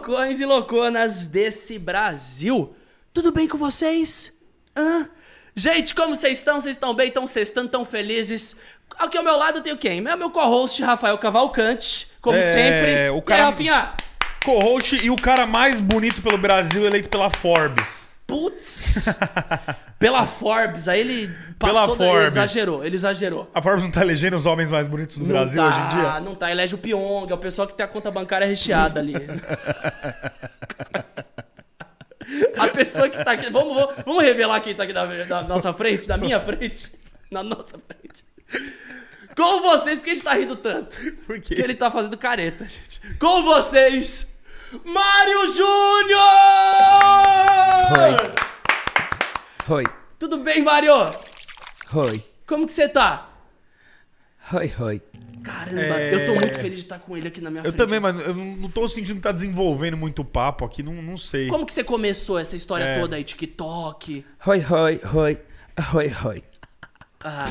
loucões e louconas desse Brasil. Tudo bem com vocês? Hã? Gente, como vocês estão? Vocês estão bem? Estão sextando? Estão felizes? Aqui ao meu lado tem quem? Meu, meu co-host, Rafael Cavalcante, como É, sempre. o cara- E aí, Rafinha? Co-host e o cara mais bonito pelo Brasil eleito pela Forbes. Putz! Pela Forbes, aí ele passou da- ele exagerou, ele exagerou. A Forbes não tá elegendo os homens mais bonitos do Não Brasil tá, hoje em dia? Não tá, elege o Pyong, é o pessoal que tem a conta bancária recheada ali. a pessoa que tá aqui. Vamos, vamos, vamos revelar quem tá aqui na, na nossa frente, na minha frente. Na nossa frente. Com vocês, porque a gente tá rindo tanto? Por quê? Porque ele tá fazendo careta, gente. Com vocês, Mário Júnior! Oi, Tudo bem, Mário? oi, Como que você tá? oi, oi. Caramba, É. eu tô muito feliz de estar com ele aqui na minha Eu frente. também, mas eu não tô sentindo que tá desenvolvendo muito papo aqui, não, não sei. Como que você começou essa história É. toda aí? TikTok? Oi, oi, oi, oi, oi. Ah.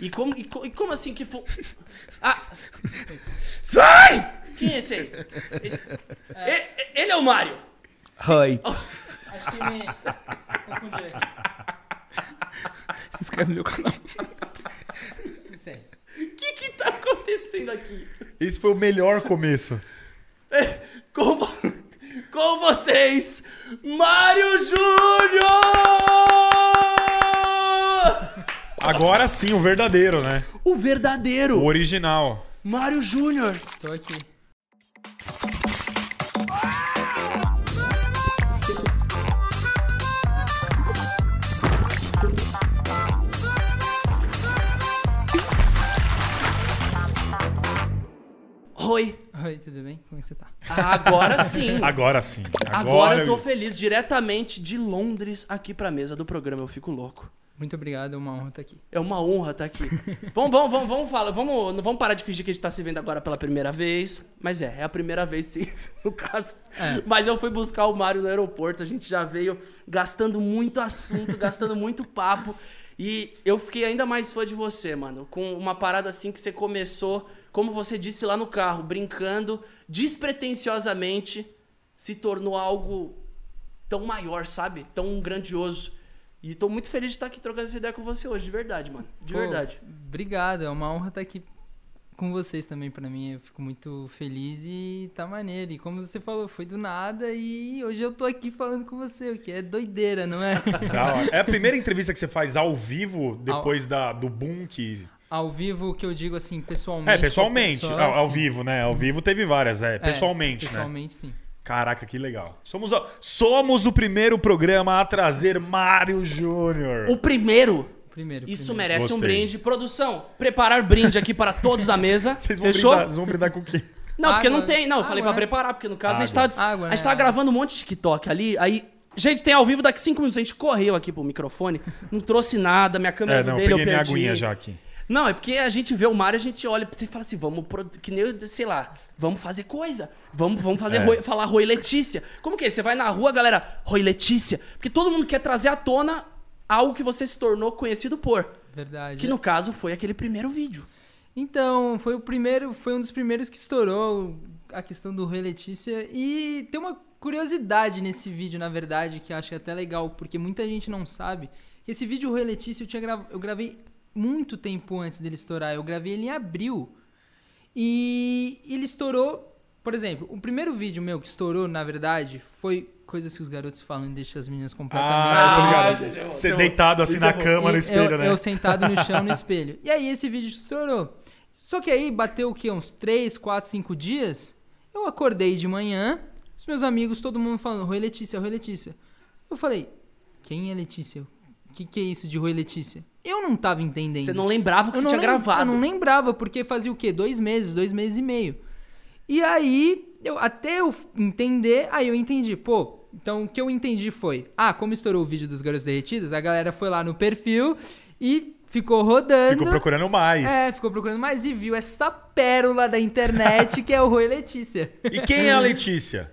E como, e, co- e como assim que foi. Ah! Sai! Quem é esse aí? Esse- E- Ele é o Mário! Oi. Acho que me confundiu aqui. Se inscreve no meu canal. Licença. O que que tá acontecendo aqui? Esse foi o melhor começo. Com, vo- com vocês, Mário Júnior! Agora sim, o verdadeiro, né? O O verdadeiro original. Mário Júnior! Estou aqui. Oi! Oi, tudo bem? Como é que você tá? Agora sim! Agora sim. Agora eu tô feliz, diretamente de Londres, aqui pra mesa do programa. Eu fico louco. Muito obrigado, é uma honra estar aqui. É uma honra estar aqui. vamos, vamos, vamos, vamos falar. Vamos, não vamos parar de fingir que a gente tá se vendo agora pela primeira vez. Mas é, é a primeira vez sim, no caso. É. Mas eu fui buscar o Mário no aeroporto. A gente já veio gastando muito assunto, gastando muito papo. E eu fiquei ainda mais fã de você, mano. Com uma parada assim que você começou, como você disse lá no carro, brincando, despretensiosamente, se tornou algo tão maior, sabe? Tão grandioso. E tô muito feliz de estar aqui trocando essa ideia com você hoje, de verdade, mano. De Pô, verdade. Obrigado, é uma honra estar aqui com vocês também pra mim. Eu fico muito feliz e tá maneiro. E como você falou, foi do nada e hoje eu tô aqui falando com você, o que é doideira, não é? Hora. É a primeira entrevista que você faz ao vivo depois da, do boom que. Ao vivo, que eu digo assim, pessoalmente. É, pessoalmente. pessoa, ao, ao vivo, né? Ao vivo teve várias, é. É, Pessoalmente, né? Pessoalmente, sim. Caraca, que legal. Somos, o- somos o primeiro programa a trazer Mário Júnior. O primeiro, Primeiro. isso primeiro. merece um Gostei. brinde. Produção, preparar brinde aqui para todos da mesa. Vocês vão Fechou? brindar, vocês vão brindar com o quê? Não, porque Água, não tem. Não, eu falei água, pra né? preparar, porque no caso a gente Água. tava, Água, a gente tava gravando um monte de TikTok ali. Aí, gente, tem ao vivo daqui cinco minutos. A gente correu aqui pro microfone, não trouxe nada, minha câmera É, não, eu dele eu peguei minha perdi. aguinha já aqui. Não, é porque a gente vê o Mário, a gente olha e fala assim, vamos, pro- que nem, sei lá, vamos fazer coisa. Vamos, vamos fazer, É. Roi- falar Roi Letícia. Como que é? Você vai na rua, galera, Roi Letícia. Porque todo mundo quer trazer à tona algo que você se tornou conhecido por. Verdade. Que no caso foi aquele primeiro vídeo. Então, foi o primeiro, foi um dos primeiros que estourou a questão do Rei Letícia. E tem uma curiosidade nesse vídeo, na verdade, que eu acho até legal, porque muita gente não sabe. que Esse vídeo, o Rei Letícia, eu, tinha eu gravei muito tempo antes dele estourar. Eu gravei ele em abril. E ele estourou, por exemplo, o primeiro vídeo meu que estourou, na verdade, foi coisas que os garotos falam e deixa as meninas completamente Ah? Você Então, deitado assim na é cama, no e espelho, eu, né? eu sentado no chão no espelho. E aí esse vídeo estourou. Só que aí bateu o quê? Uns 3, 4, 5 dias. Eu acordei de manhã, os meus amigos, todo mundo falando, Rui Letícia, Rui Letícia. Eu falei, quem é Letícia? O que, que é isso de Rui Letícia? Eu não tava entendendo. Você não lembrava que Eu você não tinha lem- gravado. Eu não lembrava, porque fazia o quê? Dois meses, dois meses e meio. E aí, eu, até eu entender, aí eu entendi, pô. Então o que eu entendi foi: ah, como estourou o vídeo dos garotos derretidos, a galera foi lá no perfil e ficou rodando. Ficou procurando mais. É, ficou procurando mais e viu essa pérola da internet que é o Rui Letícia. E quem é a Letícia?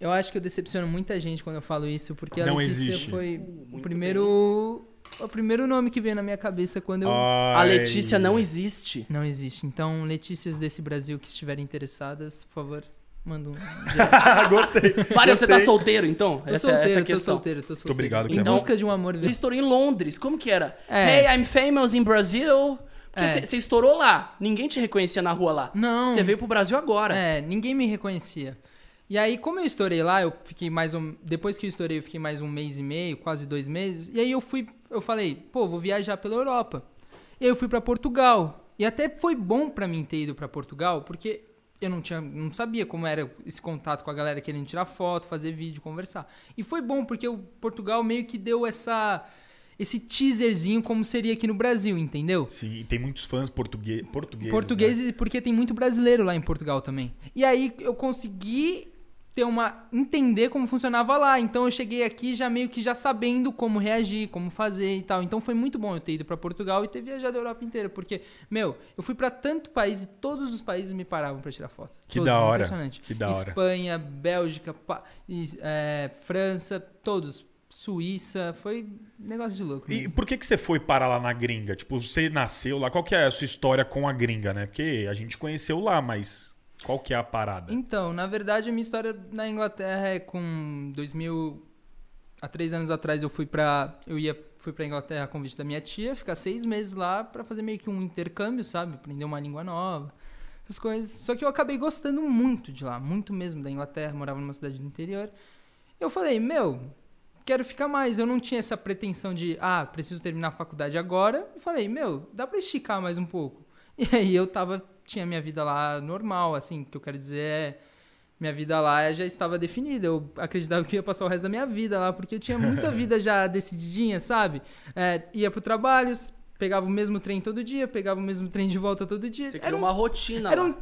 Eu acho que eu decepciono muita gente quando eu falo isso, porque a Não Letícia existe. foi o primeiro. O primeiro nome que veio na minha cabeça quando eu. A Ai. Letícia não existe. Não existe. Então, Letícias desse Brasil que estiverem interessadas, por favor, manda um. Gostei. Mário, você tá solteiro, então? Tô essa, solteiro, essa é a tô questão. solteiro, tô solteiro. obrigado, Em Kevin. busca de um amor Ele estourou em Londres. Como que era? É. Hey, I'm famous in Brazil. Porque É. você você estourou lá. Ninguém te reconhecia na rua lá. Não. Você veio pro Brasil agora. É, ninguém me reconhecia. E aí, como eu estourei lá, eu fiquei mais um. Depois que eu estourei, eu fiquei mais um mês e meio, quase dois meses. E aí eu fui, eu falei, pô, vou viajar pela Europa. E eu fui pra Portugal. E até foi bom pra mim ter ido pra Portugal, porque eu não tinha, não sabia como era esse contato com a galera querendo tirar foto, fazer vídeo, conversar. E foi bom porque o Portugal meio que deu essa esse teaserzinho como seria aqui no Brasil, entendeu? Sim, e tem muitos fãs português, portugueses. Português, né? porque tem muito brasileiro lá em Portugal também. E aí eu consegui ter uma entender como funcionava lá. Então eu cheguei aqui já meio que já sabendo como reagir, como fazer e tal. Então foi muito bom eu ter ido pra Portugal e ter viajado a Europa inteira, porque meu, eu fui pra tanto país e todos os países me paravam pra tirar foto. Que Todos, da hora, Impressionante. que da hora. Espanha, Bélgica, pa- e, é, França, todos. Suíça, foi negócio de louco. E mesmo. por que, que você foi parar lá na gringa? Tipo, você nasceu lá, qual que é a sua história com a gringa, né? Porque a gente conheceu lá, mas qual que é a parada? Então, na verdade, a minha história na Inglaterra é com 2000 há três anos atrás eu fui pra eu ia fui para Inglaterra a convite da minha tia, ficar seis meses lá pra fazer meio que um intercâmbio, sabe, aprender uma língua nova, essas coisas. Só que eu acabei gostando muito de lá, muito mesmo da Inglaterra, morava numa cidade do interior. Eu falei, meu, quero ficar mais. Eu não tinha essa pretensão de, ah, preciso terminar a faculdade agora. E falei, meu, dá pra esticar mais um pouco. E aí eu tava, tinha minha vida lá normal, assim, o que eu quero dizer é, minha vida lá já estava definida. Eu acreditava que ia passar o resto da minha vida lá, porque eu tinha muita vida já decididinha, sabe? É, ia pro trabalho, pegava o mesmo trem todo dia, pegava o mesmo trem de volta todo dia. Você Era criou um uma rotina era um,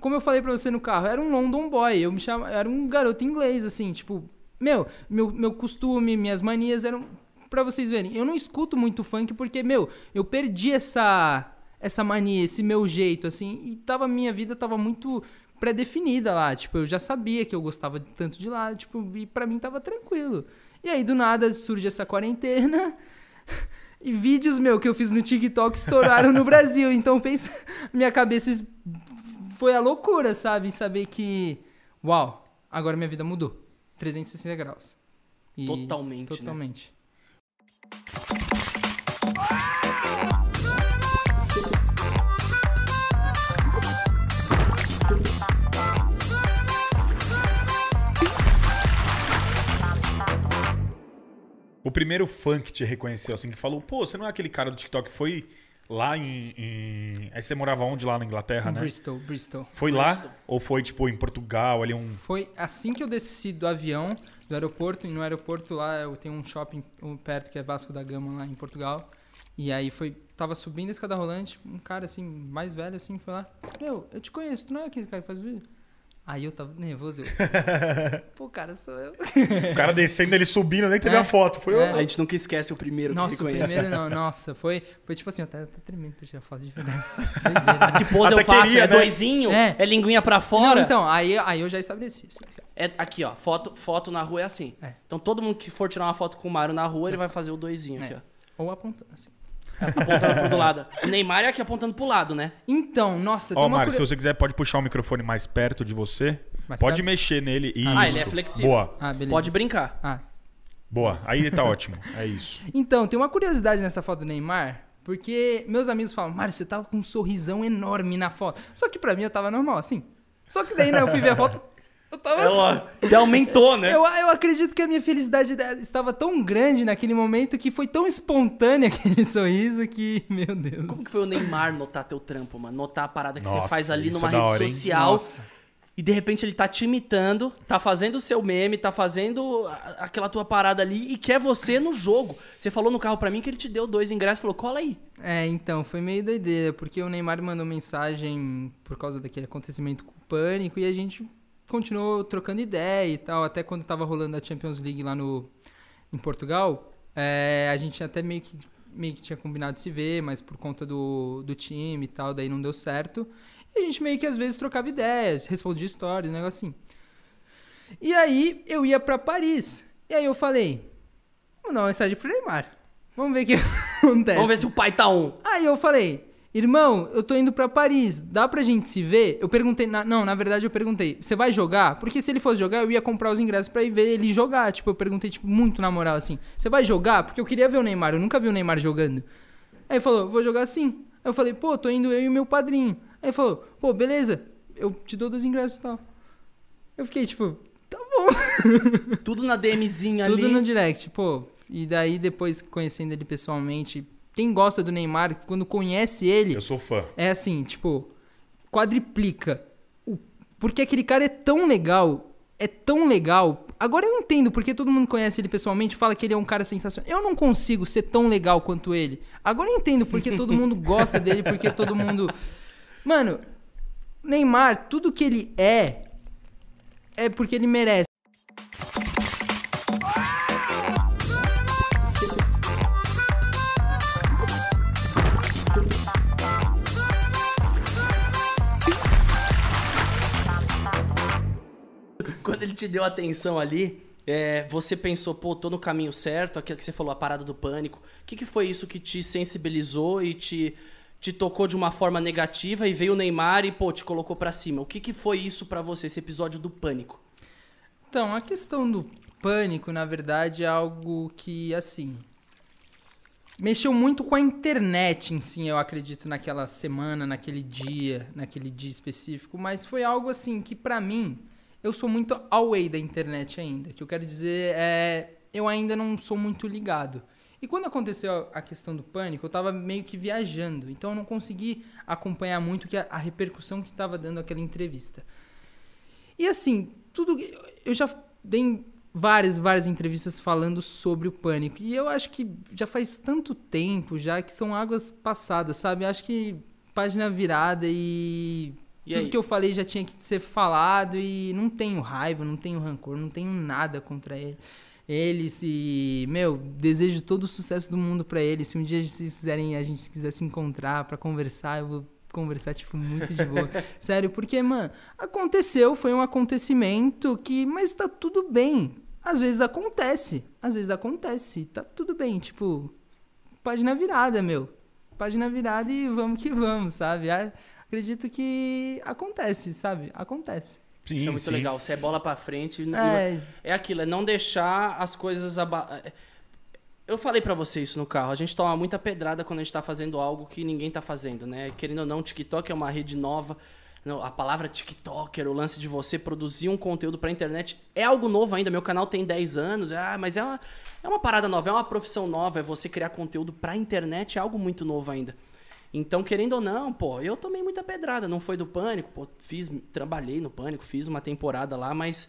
como eu falei pra você no carro, era um London boy. Eu me chama, era um garoto inglês, assim, tipo, meu, meu, meu costume, minhas manias eram. Pra vocês verem, eu não escuto muito funk porque, meu, eu perdi essa essa mania, esse meu jeito, assim, e tava, minha vida tava muito pré-definida lá. Tipo, eu já sabia que eu gostava tanto de lá, tipo, e pra mim tava tranquilo. E aí, do nada, surge essa quarentena. E vídeos, meu, que eu fiz no TikTok estouraram no Brasil. Então, pensa, minha cabeça foi a loucura, sabe? Saber que, uau, agora minha vida mudou. 360 graus. E- Totalmente, né? O primeiro fã que te reconheceu, assim, que falou, pô, você não é aquele cara do TikTok, foi lá em. em- Aí você morava onde lá na Inglaterra, né? Bristol, Bristol. Foi lá? Bristol. Ou foi, tipo, em Portugal, ali um. Foi assim que eu desci do avião, do aeroporto, e no aeroporto lá eu tenho um shopping um perto que é Vasco da Gama, lá em Portugal. E aí foi. Tava subindo a escada rolante, um cara assim, mais velho assim, foi lá. Meu, eu te conheço, tu não é aquele cara que faz vídeo? Aí eu tava nervoso. Eu, Pô, cara, sou eu. O cara descendo, ele subindo, nem teve É. a foto. Foi É. eu. A gente nunca esquece o primeiro Nossa, que o reconhece. primeiro não, nossa, foi, foi tipo assim, eu até, até tremendo pra tirar foto de verdade. Né? Que pose Até eu faço? queria, é né? doisinho? É. É. linguinha pra fora? Não, então, aí, aí eu já estabeleci. ó. É aqui, ó. Foto, foto na rua é assim. É. Então todo mundo que for tirar uma foto com o Mário na rua, ele vai fazer o doisinho aqui, É. ó. Ou apontando assim. Apontando pro lado. O Neymar é aqui apontando pro lado, né? Então, nossa, tem Ó, uma Mário, se curio- você quiser, pode puxar o microfone mais perto de você. Mais pode perto? mexer nele. Isso. Ah, ele é flexível. Boa, Ah, beleza. Pode brincar. Ah, boa. Aí tá ótimo. É isso. Então, tem uma curiosidade nessa foto do Neymar, porque meus amigos falam, Mário, você tava com um sorrisão enorme na foto. Só que pra mim eu tava normal, assim. Só que daí, né, eu fui ver a foto, eu tava É, assim. Você aumentou, né? Eu, eu acredito que a minha felicidade de- estava tão grande naquele momento que foi tão espontâneo aquele sorriso que, meu Deus. Como que foi o Neymar notar teu trampo, mano? Notar a parada que você Nossa, faz ali numa é rede hora, social. Nossa. E de repente ele tá te imitando, tá fazendo o seu meme, tá fazendo aquela tua parada ali e quer você no jogo. Você falou no carro pra mim que ele te deu dois ingressos e falou: cola aí. É, então, foi meio doideira, porque o Neymar mandou mensagem por causa daquele acontecimento com o pânico e a gente continuou trocando ideia e tal, até quando tava rolando a Champions League lá no em Portugal, é, a gente até meio que meio que tinha combinado de se ver, mas por conta do, do time e tal, daí não deu certo. E a gente meio que às vezes trocava ideias, respondia histórias, um negócio assim. E aí eu ia pra Paris. E aí eu falei, vou dar uma mensagem pro Neymar. Vamos ver o que acontece. Vamos ver se o pai tá on. Aí eu falei, Irmão, eu tô indo pra Paris, dá pra gente se ver? Eu perguntei, na- não, na verdade eu perguntei, você vai jogar? Porque se ele fosse jogar, eu ia comprar os ingressos pra ir ver ele jogar. Tipo, eu perguntei, tipo, muito na moral, assim, você vai jogar? Porque eu queria ver o Neymar, eu nunca vi o Neymar jogando. Aí ele falou, vou jogar sim. Aí eu falei, pô, tô indo eu e o meu padrinho. Aí ele falou, pô, beleza, eu te dou dos ingressos e tal. Eu fiquei, tipo, tá bom. Tudo na DMzinha Tudo ali. no direct, pô. E daí, depois, conhecendo ele pessoalmente, quem gosta do Neymar, quando conhece ele, Eu sou fã. é assim, tipo, quadriplica. O, porque aquele cara é tão legal, é tão legal. Agora eu entendo porque todo mundo conhece ele pessoalmente fala que ele é um cara sensacional. Eu não consigo ser tão legal quanto ele. Agora eu entendo porque todo mundo gosta dele, porque todo mundo. Mano, Neymar, tudo que ele é, é porque ele merece. Te deu atenção ali, é, você pensou, pô, tô no caminho certo, aquilo que você falou, a parada do pânico. O que, que foi isso que te sensibilizou e te, te tocou de uma forma negativa e veio o Neymar e, pô, te colocou pra cima? O que, que foi isso pra você, esse episódio do pânico? Então, a questão do pânico, na verdade, é algo que, assim. Mexeu muito com a internet em si, eu acredito, naquela semana, naquele dia, naquele dia específico. Mas foi algo, assim, que pra mim, eu sou muito away da internet ainda. O que eu quero dizer é. Eu ainda não sou muito ligado. E quando aconteceu a questão do pânico, eu tava meio que viajando. Então eu não consegui acompanhar muito que a, a repercussão que tava dando aquela entrevista. E assim, tudo. Eu já dei várias, várias entrevistas falando sobre o pânico. E eu acho que já faz tanto tempo já que são águas passadas, sabe? Eu acho que página virada e. E tudo aí? que eu falei já tinha que ser falado e não tenho raiva, não tenho rancor, não tenho nada contra ele. Eles e, meu, desejo todo o sucesso do mundo pra eles. Se um dia vocês quiserem, a gente quiser se encontrar pra conversar, eu vou conversar, tipo, muito de boa. Sério, porque, mano, aconteceu, foi um acontecimento que. Mas tá tudo bem. Às vezes acontece. Às vezes acontece. Tá tudo bem, tipo. Página virada, meu. Página virada e vamos que vamos, sabe? Acredito que acontece, sabe? Acontece. Sim, Isso é muito sim. legal. Você é bola pra frente. É, É aquilo, é não deixar as coisas aba... Eu falei pra você isso no carro. A gente toma muita pedrada quando a gente tá fazendo algo que ninguém tá fazendo, né? Querendo ou não, o TikTok é uma rede nova. Não, a palavra TikToker, o lance de você produzir um conteúdo pra internet é algo novo ainda. Meu canal tem 10 anos, ah, mas é uma, é uma parada nova, é uma profissão nova. É você criar conteúdo pra internet, é algo muito novo ainda. Então, querendo ou não, pô, eu tomei muita pedrada. Não foi do pânico, pô, fiz, trabalhei no pânico, fiz uma temporada lá, mas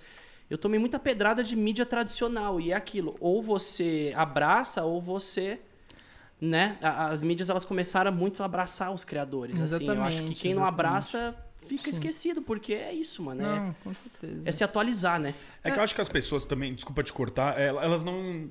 eu tomei muita pedrada de mídia tradicional. E é aquilo, ou você abraça, ou você. Né? As mídias elas começaram muito a abraçar os criadores. Assim. Eu acho que Exatamente, quem não exatamente. abraça fica Sim. esquecido, porque é isso, mano. É, não, com certeza. é se atualizar, né? É que eu acho que as pessoas também, desculpa te cortar, el- elas não.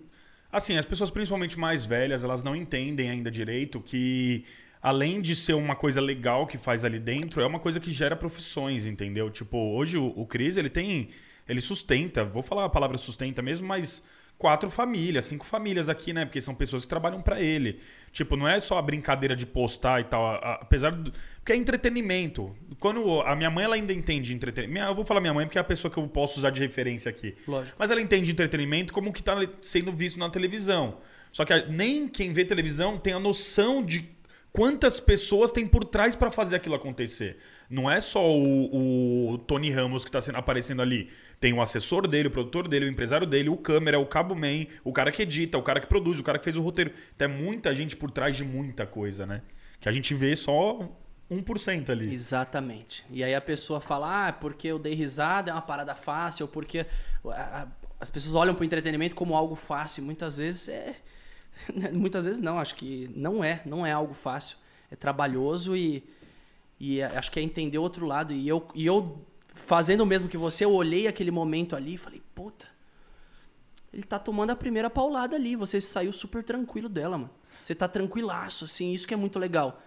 Assim, as pessoas principalmente mais velhas, elas não entendem ainda direito que, além de ser uma coisa legal que faz ali dentro, é uma coisa que gera profissões, entendeu? Tipo, hoje o, o Cris, ele tem. Ele sustenta, vou falar a palavra sustenta mesmo, mas quatro famílias, cinco famílias aqui, né? Porque são pessoas que trabalham pra ele. Tipo, não é só a brincadeira de postar e tal, a- a- apesar do. Porque é entretenimento. Quando a minha mãe ela ainda entende entretenimento. Minha- Eu vou falar minha mãe porque é a pessoa que eu posso usar de referência aqui. Lógico. Mas ela entende entretenimento como o que está sendo visto na televisão. Só que a- nem quem vê televisão tem a noção de quantas pessoas tem por trás para fazer aquilo acontecer. Não é só o, o Tony Ramos que está aparecendo ali. Tem o assessor dele, o produtor dele, o empresário dele, o câmera, o cabo man, o cara que edita, o cara que produz, o cara que fez o roteiro. Então é muita gente por trás de muita coisa, né? Que a gente vê só 1% ali. Exatamente. E aí a pessoa fala, ah, porque eu dei risada, é uma parada fácil, ou porque as pessoas olham pro entretenimento como algo fácil. Muitas vezes é. Muitas vezes não, acho que não é, não é algo fácil. É trabalhoso e, e é- acho que é entender o outro lado. E eu, e eu, fazendo o mesmo que você, eu olhei aquele momento ali e falei, puta, ele tá tomando a primeira paulada ali. Você saiu super tranquilo dela, mano. Você tá tranquilaço, assim, isso que é muito legal.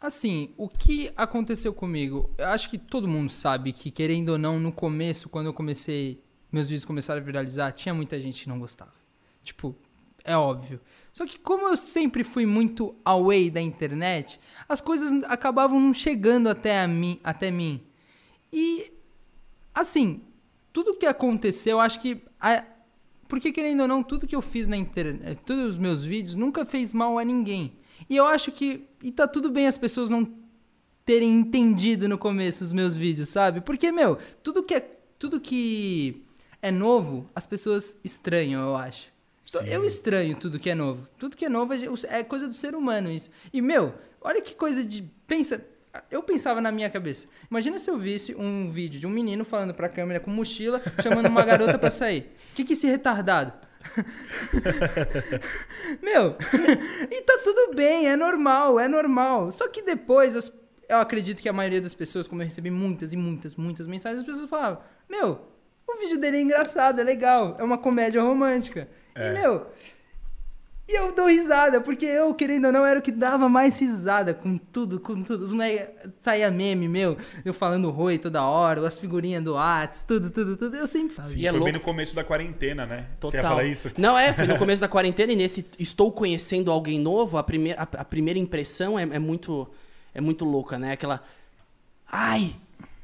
Assim, o que aconteceu comigo? Eu acho que todo mundo sabe que, querendo ou não, no começo, quando eu comecei, meus vídeos começaram a viralizar, tinha muita gente que não gostava. Tipo, é óbvio. Só que como eu sempre fui muito away da internet, as coisas acabavam não chegando até, a mim, até mim. E, assim, tudo que aconteceu, eu acho que... porque, querendo ou não, tudo que eu fiz na internet, todos os meus vídeos, nunca fez mal a ninguém. E eu acho que... E tá tudo bem as pessoas não terem entendido no começo os meus vídeos, sabe? Porque, meu, tudo que é, tudo que é novo, as pessoas estranham, eu acho. Sim. Eu estranho tudo que é novo. Tudo que é novo é é coisa do ser humano isso. E, meu, olha que coisa de... Pensa... Eu pensava na minha cabeça. Imagina se eu visse um vídeo de um menino falando pra câmera com mochila, chamando uma garota pra sair. O que que esse retardado? Meu, e tá tudo bem, é normal, é normal. Só que depois, as- eu acredito que a maioria das pessoas, como eu recebi muitas e muitas, muitas mensagens, as pessoas falavam: Meu, o vídeo dele é engraçado, é legal, é uma comédia romântica. É. E, meu, e eu dou risada, porque eu, querendo ou não, era o que dava mais risada com tudo, com tudo. Os moleques saía meme, meu, eu falando roi toda hora, as figurinhas do Whats, tudo, tudo, tudo. Eu sempre falo. Sim, E é foi bem louco. no começo da quarentena, né? Total. Você ia falar isso? Não, é, foi no começo da quarentena e nesse estou conhecendo alguém novo, a primeira, a, a primeira impressão é, é muito é muito louca, né? Aquela. Ai,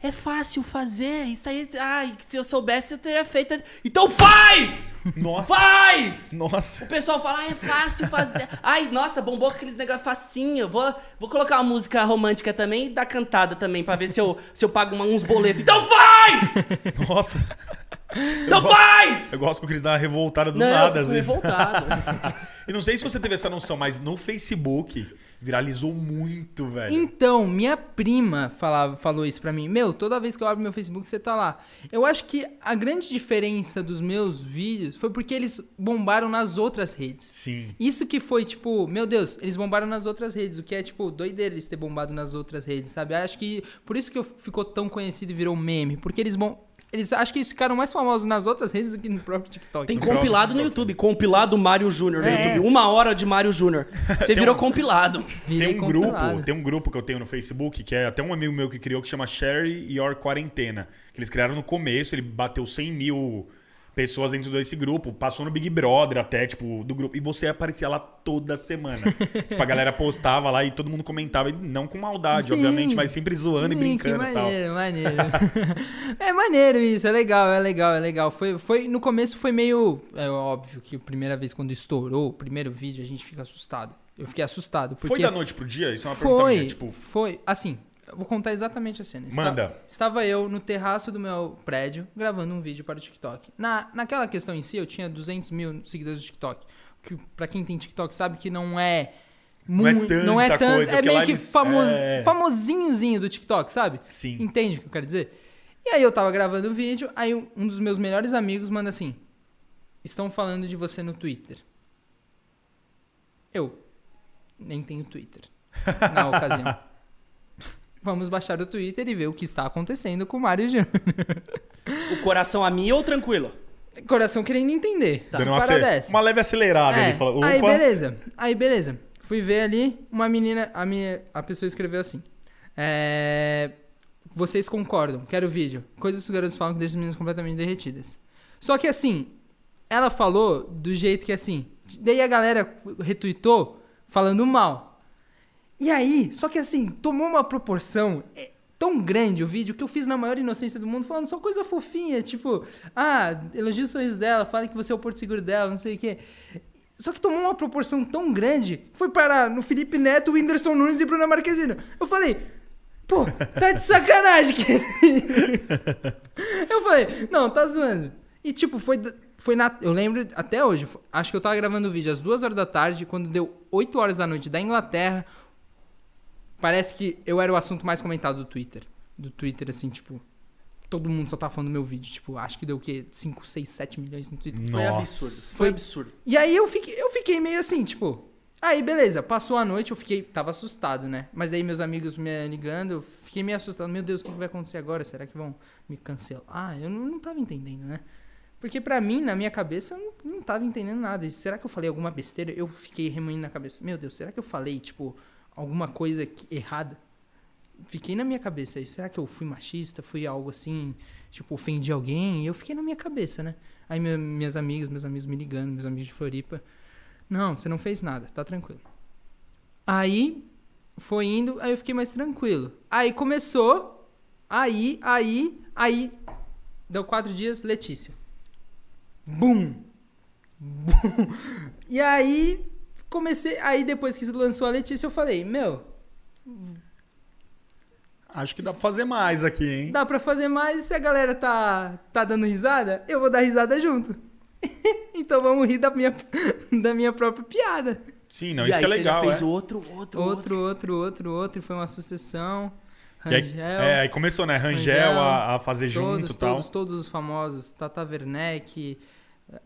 é fácil fazer. Isso aí. Ai, se eu soubesse, eu teria feito. Então faz! Nossa. Faz! Nossa. O pessoal fala, ah, é fácil fazer. Ai, nossa, bombou aqueles negócios facinho. Vou, vou colocar uma música romântica também e dar cantada também, pra ver se eu, se eu pago uma- uns boletos. Então faz! Nossa. Então faz! Eu gosto que o Cris dá uma revoltada do Não, nada, eu às vezes. revoltado. E não sei se você teve essa noção, mas no Facebook viralizou muito, velho. Então, minha prima falava, falou isso pra mim. Meu, toda vez que eu abro meu Facebook, você tá lá. Eu acho que a grande diferença dos meus vídeos foi porque eles bombaram nas outras redes. Sim. Isso que foi, tipo, meu Deus, eles bombaram nas outras redes, o que é, tipo, doideira eles ter bombado nas outras redes, sabe? Acho que por isso que eu ficou tão conhecido e virou meme, porque eles bom. Eles acho que eles ficaram mais famosos nas outras redes do que no próprio TikTok. Tem No compilado no YouTube. Compilado Mário Júnior no É. YouTube. Uma hora de Mário Júnior. Você virou compilado. Virei Tem um grupo, compilado. tem um grupo que eu tenho no Facebook, que é até um amigo meu que criou, que chama Share Your Quarentena. Que eles criaram no começo, ele bateu 100 mil pessoas dentro desse grupo, passou no Big Brother até, tipo, do grupo. E você aparecia lá toda semana. tipo, a galera postava lá e todo mundo comentava, e não com maldade, Sim. obviamente, mas sempre zoando e Sim, brincando que e tal. maneiro, maneiro. é maneiro isso, é legal, é legal, é legal. Foi, foi, no começo foi meio. É óbvio que a primeira vez quando estourou o primeiro vídeo, a gente fica assustado. Eu fiquei assustado. Porque Foi da noite pro dia? Isso é uma pergunta foi, minha, tipo... foi. Assim, vou contar exatamente a cena. Manda. Estava eu no terraço do meu prédio gravando um vídeo para o TikTok. Na, naquela questão em si, eu tinha 200 mil seguidores do TikTok. Que, pra quem tem TikTok sabe que não é. Não é não é tanto. coisa, é meio que eles- famos, é. famosinhozinho do TikTok, sabe? Sim. Entende o que eu quero dizer? E aí eu tava gravando o vídeo, aí um dos meus melhores amigos manda assim: Estão falando de você no Twitter. Eu nem tenho Twitter na ocasião. Vamos baixar o Twitter e ver o que está acontecendo com o Mário Júnior. O coração a mim ou tranquilo? Coração querendo entender. Dando uma, ace- dessa. uma leve acelerada. É, Ele falou, opa, Aí beleza, aí beleza. Fui ver ali, uma menina, a, minha, a pessoa escreveu assim. É, vocês concordam, quero vídeo. Coisas que os garotos falam que deixam as meninas completamente derretidas. Só que assim, ela falou do jeito que assim. Daí a galera retweetou falando mal. E aí, só que assim, tomou uma proporção é, tão grande o vídeo que eu fiz na maior inocência do mundo, falando só coisa fofinha, tipo, ah, elogia os sonhos dela, fala que você é o porto seguro dela, não sei o quê. Só que tomou uma proporção tão grande, foi parar no Felipe Neto, Whindersson Nunes e Bruna Marquezine. Eu falei, pô, tá de sacanagem. que- eu falei, não, tá zoando. E tipo, foi, foi na. Eu lembro até hoje, acho que eu tava gravando o vídeo às duas horas da tarde, quando deu 8 horas da noite da Inglaterra. Parece que eu era o assunto mais comentado do Twitter. Do Twitter, assim, tipo. Todo mundo só tá falando do meu vídeo. Tipo, acho que deu o quê? 5, 6, 7 milhões no Twitter. Foi Nossa. absurdo. Foi Foi- absurdo. E aí eu fiquei, eu fiquei meio assim, tipo. Aí, beleza, passou a noite, eu fiquei. Tava assustado, né? Mas aí meus amigos me ligando, eu fiquei meio assustado. Meu Deus, o que que vai acontecer agora? Será que vão me cancelar? Ah, eu não, não tava entendendo, né? Porque pra mim, na minha cabeça, eu não, não tava entendendo nada. E será que eu falei alguma besteira? Eu fiquei remoendo na cabeça. Meu Deus, será que eu falei, tipo, alguma coisa errada? Fiquei na minha cabeça. Será que eu fui machista? Fui algo assim, tipo, ofendi alguém? Eu fiquei na minha cabeça, né? Aí meu, minhas amigas, meus amigos me ligando, meus amigos de Floripa. Não, você não fez nada, tá tranquilo. Aí foi indo, aí eu fiquei mais tranquilo. Aí começou, aí, aí, aí, deu quatro dias, Letícia. Bum! Bum! E aí comecei, aí depois que lançou a Letícia, eu falei, meu, Acho que dá pra fazer mais aqui, hein? dá pra fazer mais, se a galera tá, tá dando risada, eu vou dar risada junto. então vamos rir da minha, da minha própria piada. Sim, não, e isso aí que é você legal. já fez é. outro, outro, outro. Outro, outro, outro, outro, e foi uma sucessão. E aí, Rangel, é, aí começou, né? Rangel, Rangel, a, a fazer junto todos, e tal. todos, todos os famosos. Tata Werneck,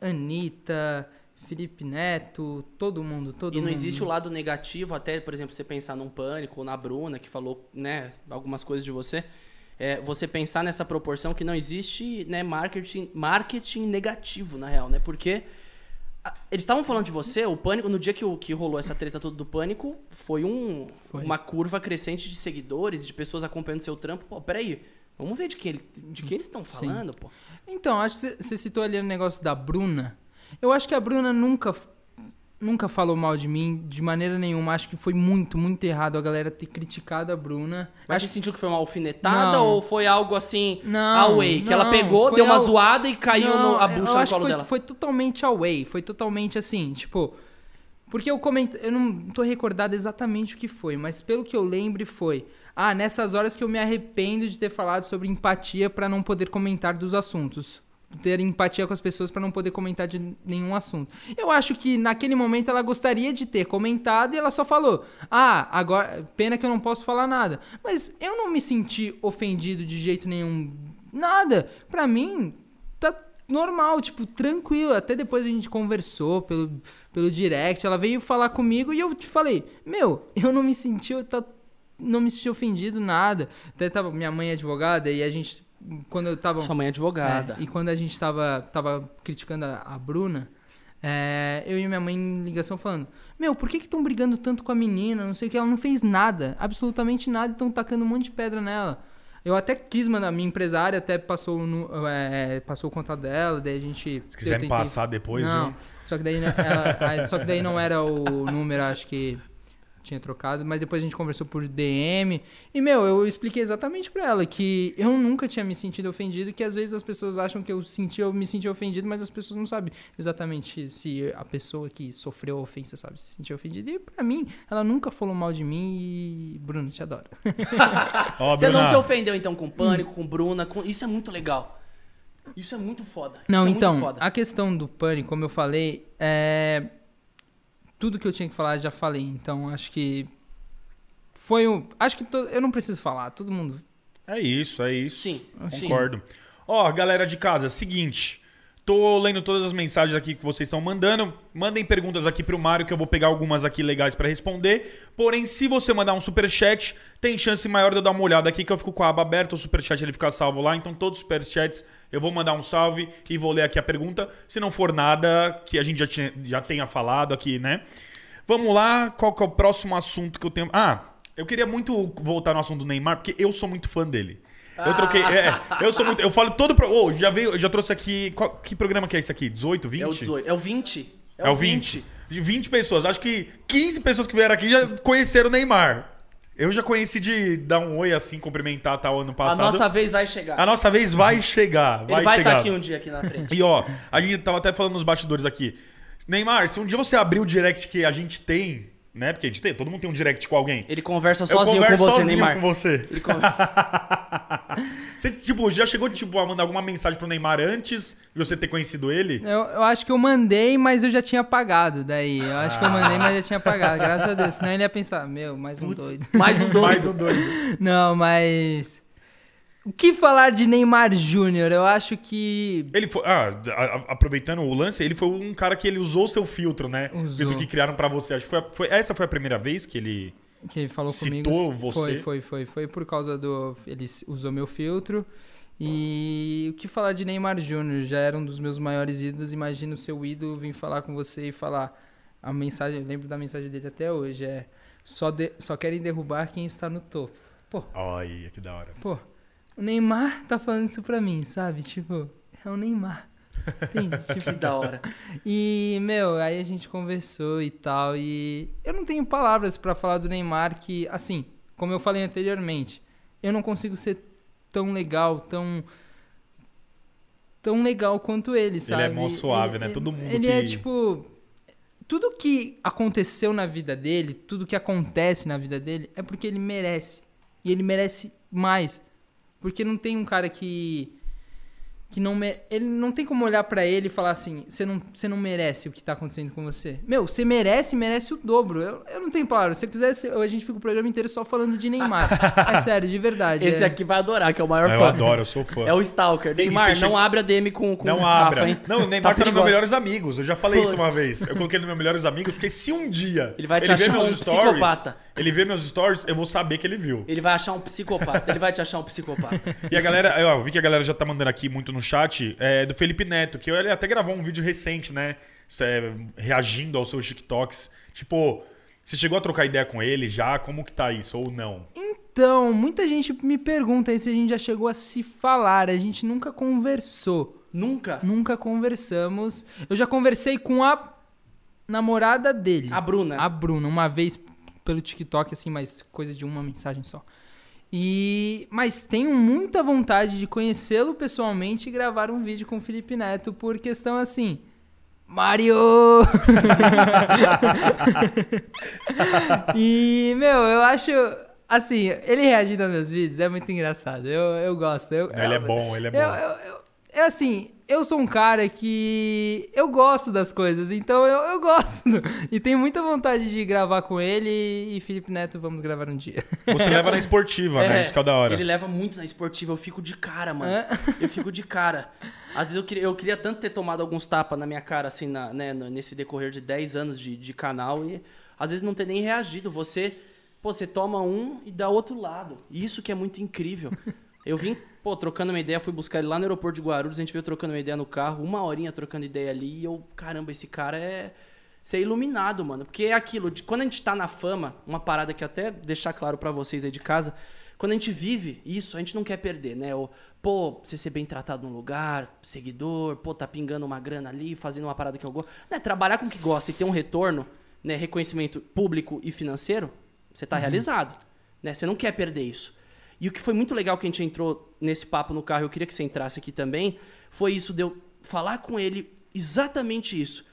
Anitta, Felipe Neto, todo mundo, todo E não mundo. existe o lado negativo, até, por exemplo, você pensar num pânico ou na Bruna, que falou, né, algumas coisas de você. É, você pensar nessa proporção que não existe, né, marketing, marketing negativo, na real, né? Porque eles estavam falando de você, o pânico, no dia que, o, que rolou essa treta toda do pânico, foi, um, Foi. uma curva crescente de seguidores, de pessoas acompanhando seu trampo. Pô, peraí, vamos ver de quem, ele- de eles estão falando, pô. Então, acho que você citou ali o negócio da Bruna. Eu acho que a Bruna nunca, nunca falou mal de mim, de maneira nenhuma. Acho que foi muito, muito errado a galera ter criticado a Bruna. Mas acho você sentiu que foi uma alfinetada Não. ou foi algo assim, Não, away? Que ela não, pegou, foi deu uma ao- zoada e caiu no, a bucha no colo foi, dela. Foi totalmente away, foi totalmente assim, tipo. Porque eu comentei, eu não tô recordado exatamente o que foi, mas pelo que eu lembro foi, ah, nessas horas que eu me arrependo de ter falado sobre empatia pra não poder comentar dos assuntos. Ter empatia com as pessoas pra não poder comentar de nenhum assunto. Eu acho que naquele momento ela gostaria de ter comentado e ela só falou: "Ah, agora pena que eu não posso falar nada". Mas eu não me senti ofendido de jeito nenhum. Nada. Pra mim, tá normal, tipo, tranquilo. Até depois a gente conversou pelo, pelo direct. Ela veio falar comigo e eu te falei: Meu, eu não me senti, tá, não me senti ofendido, nada. Até tava minha mãe é advogada e a gente, quando eu tava. Sua mãe é advogada. É, e quando a gente tava, tava criticando a, a Bruna, é, eu e minha mãe em ligação falando: Meu, por que estão brigando tanto com a menina? Não sei o que, ela não fez nada, absolutamente nada, e estão tacando um monte de pedra nela. Eu até quis mandar, minha empresária até passou, no, é, passou o contato dela, daí a gente. Se quiser tentei- passar depois, não, viu? só que, daí, né, ela- só que daí não era o número, acho que tinha trocado, mas depois a gente conversou por DM. E, meu, eu expliquei exatamente pra ela que eu nunca tinha me sentido ofendido, que às vezes as pessoas acham que eu senti, eu me senti ofendido, mas as pessoas não sabem exatamente se a pessoa que sofreu a ofensa, sabe, se sentiu ofendida. E pra mim, ela nunca falou mal de mim e. Bruno, te adoro. Ó, Você não Bruna, se ofendeu, então, com Pânico, com Bruna. Com... Isso é muito legal. Isso é muito foda. Não, Isso é então, muito foda. a questão do pânico, como eu falei, é. Tudo que eu tinha que falar, já falei. Então, acho que. Foi um. Acho que. to- Eu não preciso falar, todo mundo. É isso, é isso. Sim, sim. Concordo. Ó, galera de casa, seguinte. Tô lendo todas as mensagens aqui que vocês estão mandando. Mandem perguntas aqui pro Mário que eu vou pegar algumas aqui legais pra responder. Porém, se você mandar um superchat, tem chance maior de eu dar uma olhada aqui que eu fico com a aba aberta, o superchat ele fica salvo lá. Então, todos os superchats eu vou mandar um salve e vou ler aqui a pergunta. Se não for nada que a gente já, tinha- já tenha falado aqui, né? Vamos lá, qual que é o próximo assunto que eu tenho? Ah, eu queria muito voltar no assunto do Neymar, porque eu sou muito fã dele. Eu troquei. é, eu sou muito. Eu falo todo. Pro, oh, já veio. Já trouxe aqui. qual- que programa que é esse aqui? 18, 20? É o 18. É o 20. É o 20. De 20 pessoas. Acho que 15 pessoas que vieram aqui já conheceram o Neymar. Eu já conheci de dar um oi assim, cumprimentar tal ano A passado. nossa vez vai chegar. A nossa vez vai chegar. Ele Vai vai chegar. estar aqui um dia aqui na frente. E ó, a gente tava até falando nos bastidores aqui. Neymar, se um dia você abrir o direct que a gente tem, né? Porque a gente tem, todo mundo tem um direct com alguém. Ele conversa Eu sozinho com você, sozinho Neymar. com você. Ele con- Você, tipo, já chegou tipo, a mandar alguma mensagem pro Neymar antes de você ter conhecido ele? Eu, eu acho que eu mandei, mas eu já tinha apagado. Daí, eu acho que eu mandei, mas já tinha apagado. Graças a Deus. Senão ele ia pensar, meu, mais um doido. Mais um doido. Mais um doido. Não, mas. O que falar de Neymar Júnior? Eu acho que. Ele foi. Ah, aproveitando o lance, ele foi um cara que ele usou seu filtro, né? O Usou. filtro que criaram pra você. Acho que foi, foi- essa foi a primeira vez que ele. que falou Citou comigo. você? Foi, foi, foi. Foi por causa do. Ele usou meu filtro. E o que falar de Neymar Júnior? Já era um dos meus maiores ídolos. Imagina o seu ídolo vir falar com você e falar. A mensagem, eu lembro da mensagem dele até hoje: é. Só, de- só querem derrubar quem está no topo. Pô, Olha, que da hora. pô. O Neymar tá falando isso pra mim, sabe? Tipo, é o Neymar. Entende? Tipo, da hora. E, meu, aí a gente conversou e tal. E eu não tenho palavras pra falar do Neymar que, assim, como eu falei anteriormente, eu não consigo ser tão legal, tão. tão legal quanto ele, sabe? é mó suave, né? Todo mundo Ele que- é tipo. Tudo que aconteceu na vida dele, tudo que acontece na vida dele, é porque ele merece. E ele merece mais. Porque não tem um cara que. que não. me- Ele não tem como olhar pra ele e falar assim: você não, você não merece o que tá acontecendo com você. Meu, você merece, merece o dobro. Eu, eu não tenho palavras. Se você quiser, você- a gente fica o programa inteiro só falando de Neymar. é sério, de verdade. Esse é. aqui vai adorar, que é o maior Eu fã. adoro, eu sou fã. É o Stalker. Neymar, não abre a DM com, com Não o Rafa, abra. hein? Não, o Neymar tá, no meu perigoso. melhores amigos. Eu já falei isso uma Putz. vez. Eu coloquei no meu melhores amigos, fiquei se um dia Ele vai te vê achar meus um stories, psicopata. Ele vê meus stories, eu vou saber que ele viu. Ele vai achar um psicopata. Ele vai te achar um psicopata. E a galera, eu vi que a galera já tá mandando aqui muito no chat, é do Felipe Neto, que ele até gravou um vídeo recente, né? cê, reagindo aos seus TikToks. Tipo, você chegou a trocar ideia com ele já? Como que tá isso? Ou não? Então, muita gente me pergunta aí se a gente já chegou a se falar. A gente nunca conversou. Nunca. Nunca conversamos. Eu já conversei com a namorada dele. A Bruna. A Bruna, uma vez pelo TikTok, assim, mas coisa de uma mensagem só. E mas tenho muita vontade de conhecê-lo pessoalmente e gravar um vídeo com o Felipe Neto por questão assim. Mario! e, meu, eu acho. Assim, ele reagindo aos meus vídeos é muito engraçado. Eu, eu gosto. Eu, Ele é bom, ele é bom. eu, eu, eu- é assim, eu sou um cara que eu gosto das coisas, então eu, eu gosto. E tenho muita vontade de gravar com ele e Felipe Neto, vamos gravar um dia. Você leva na esportiva, né? Isso que é o da hora. Ele leva muito na esportiva. Eu fico de cara, mano. É? Eu fico de cara. Às vezes eu queria, eu queria tanto ter tomado alguns tapas na minha cara, assim, na- né, nesse decorrer de 10 anos de, de canal e às vezes não ter nem reagido. Você, pô, você toma um e dá outro lado. Isso que é muito incrível. Eu vim, pô, trocando uma ideia, fui buscar ele lá no aeroporto de Guarulhos, a gente veio trocando uma ideia no carro, uma horinha trocando ideia ali e eu, caramba, esse cara é ser iluminado, mano. Porque é aquilo, de, quando a gente tá na fama, uma parada que eu até deixar claro pra vocês aí de casa, quando a gente vive isso, a gente não quer perder, né? O, pô, você ser bem tratado num lugar, seguidor, pô, tá pingando uma grana ali, fazendo uma parada que eu gosto. Né? Trabalhar com o que gosta e ter um retorno, né? Reconhecimento público e financeiro, você tá realizado. Né? Você não quer perder isso. E o que foi muito legal que a gente entrou nesse papo no carro, eu queria que você entrasse aqui também, foi isso de eu falar com ele exatamente isso.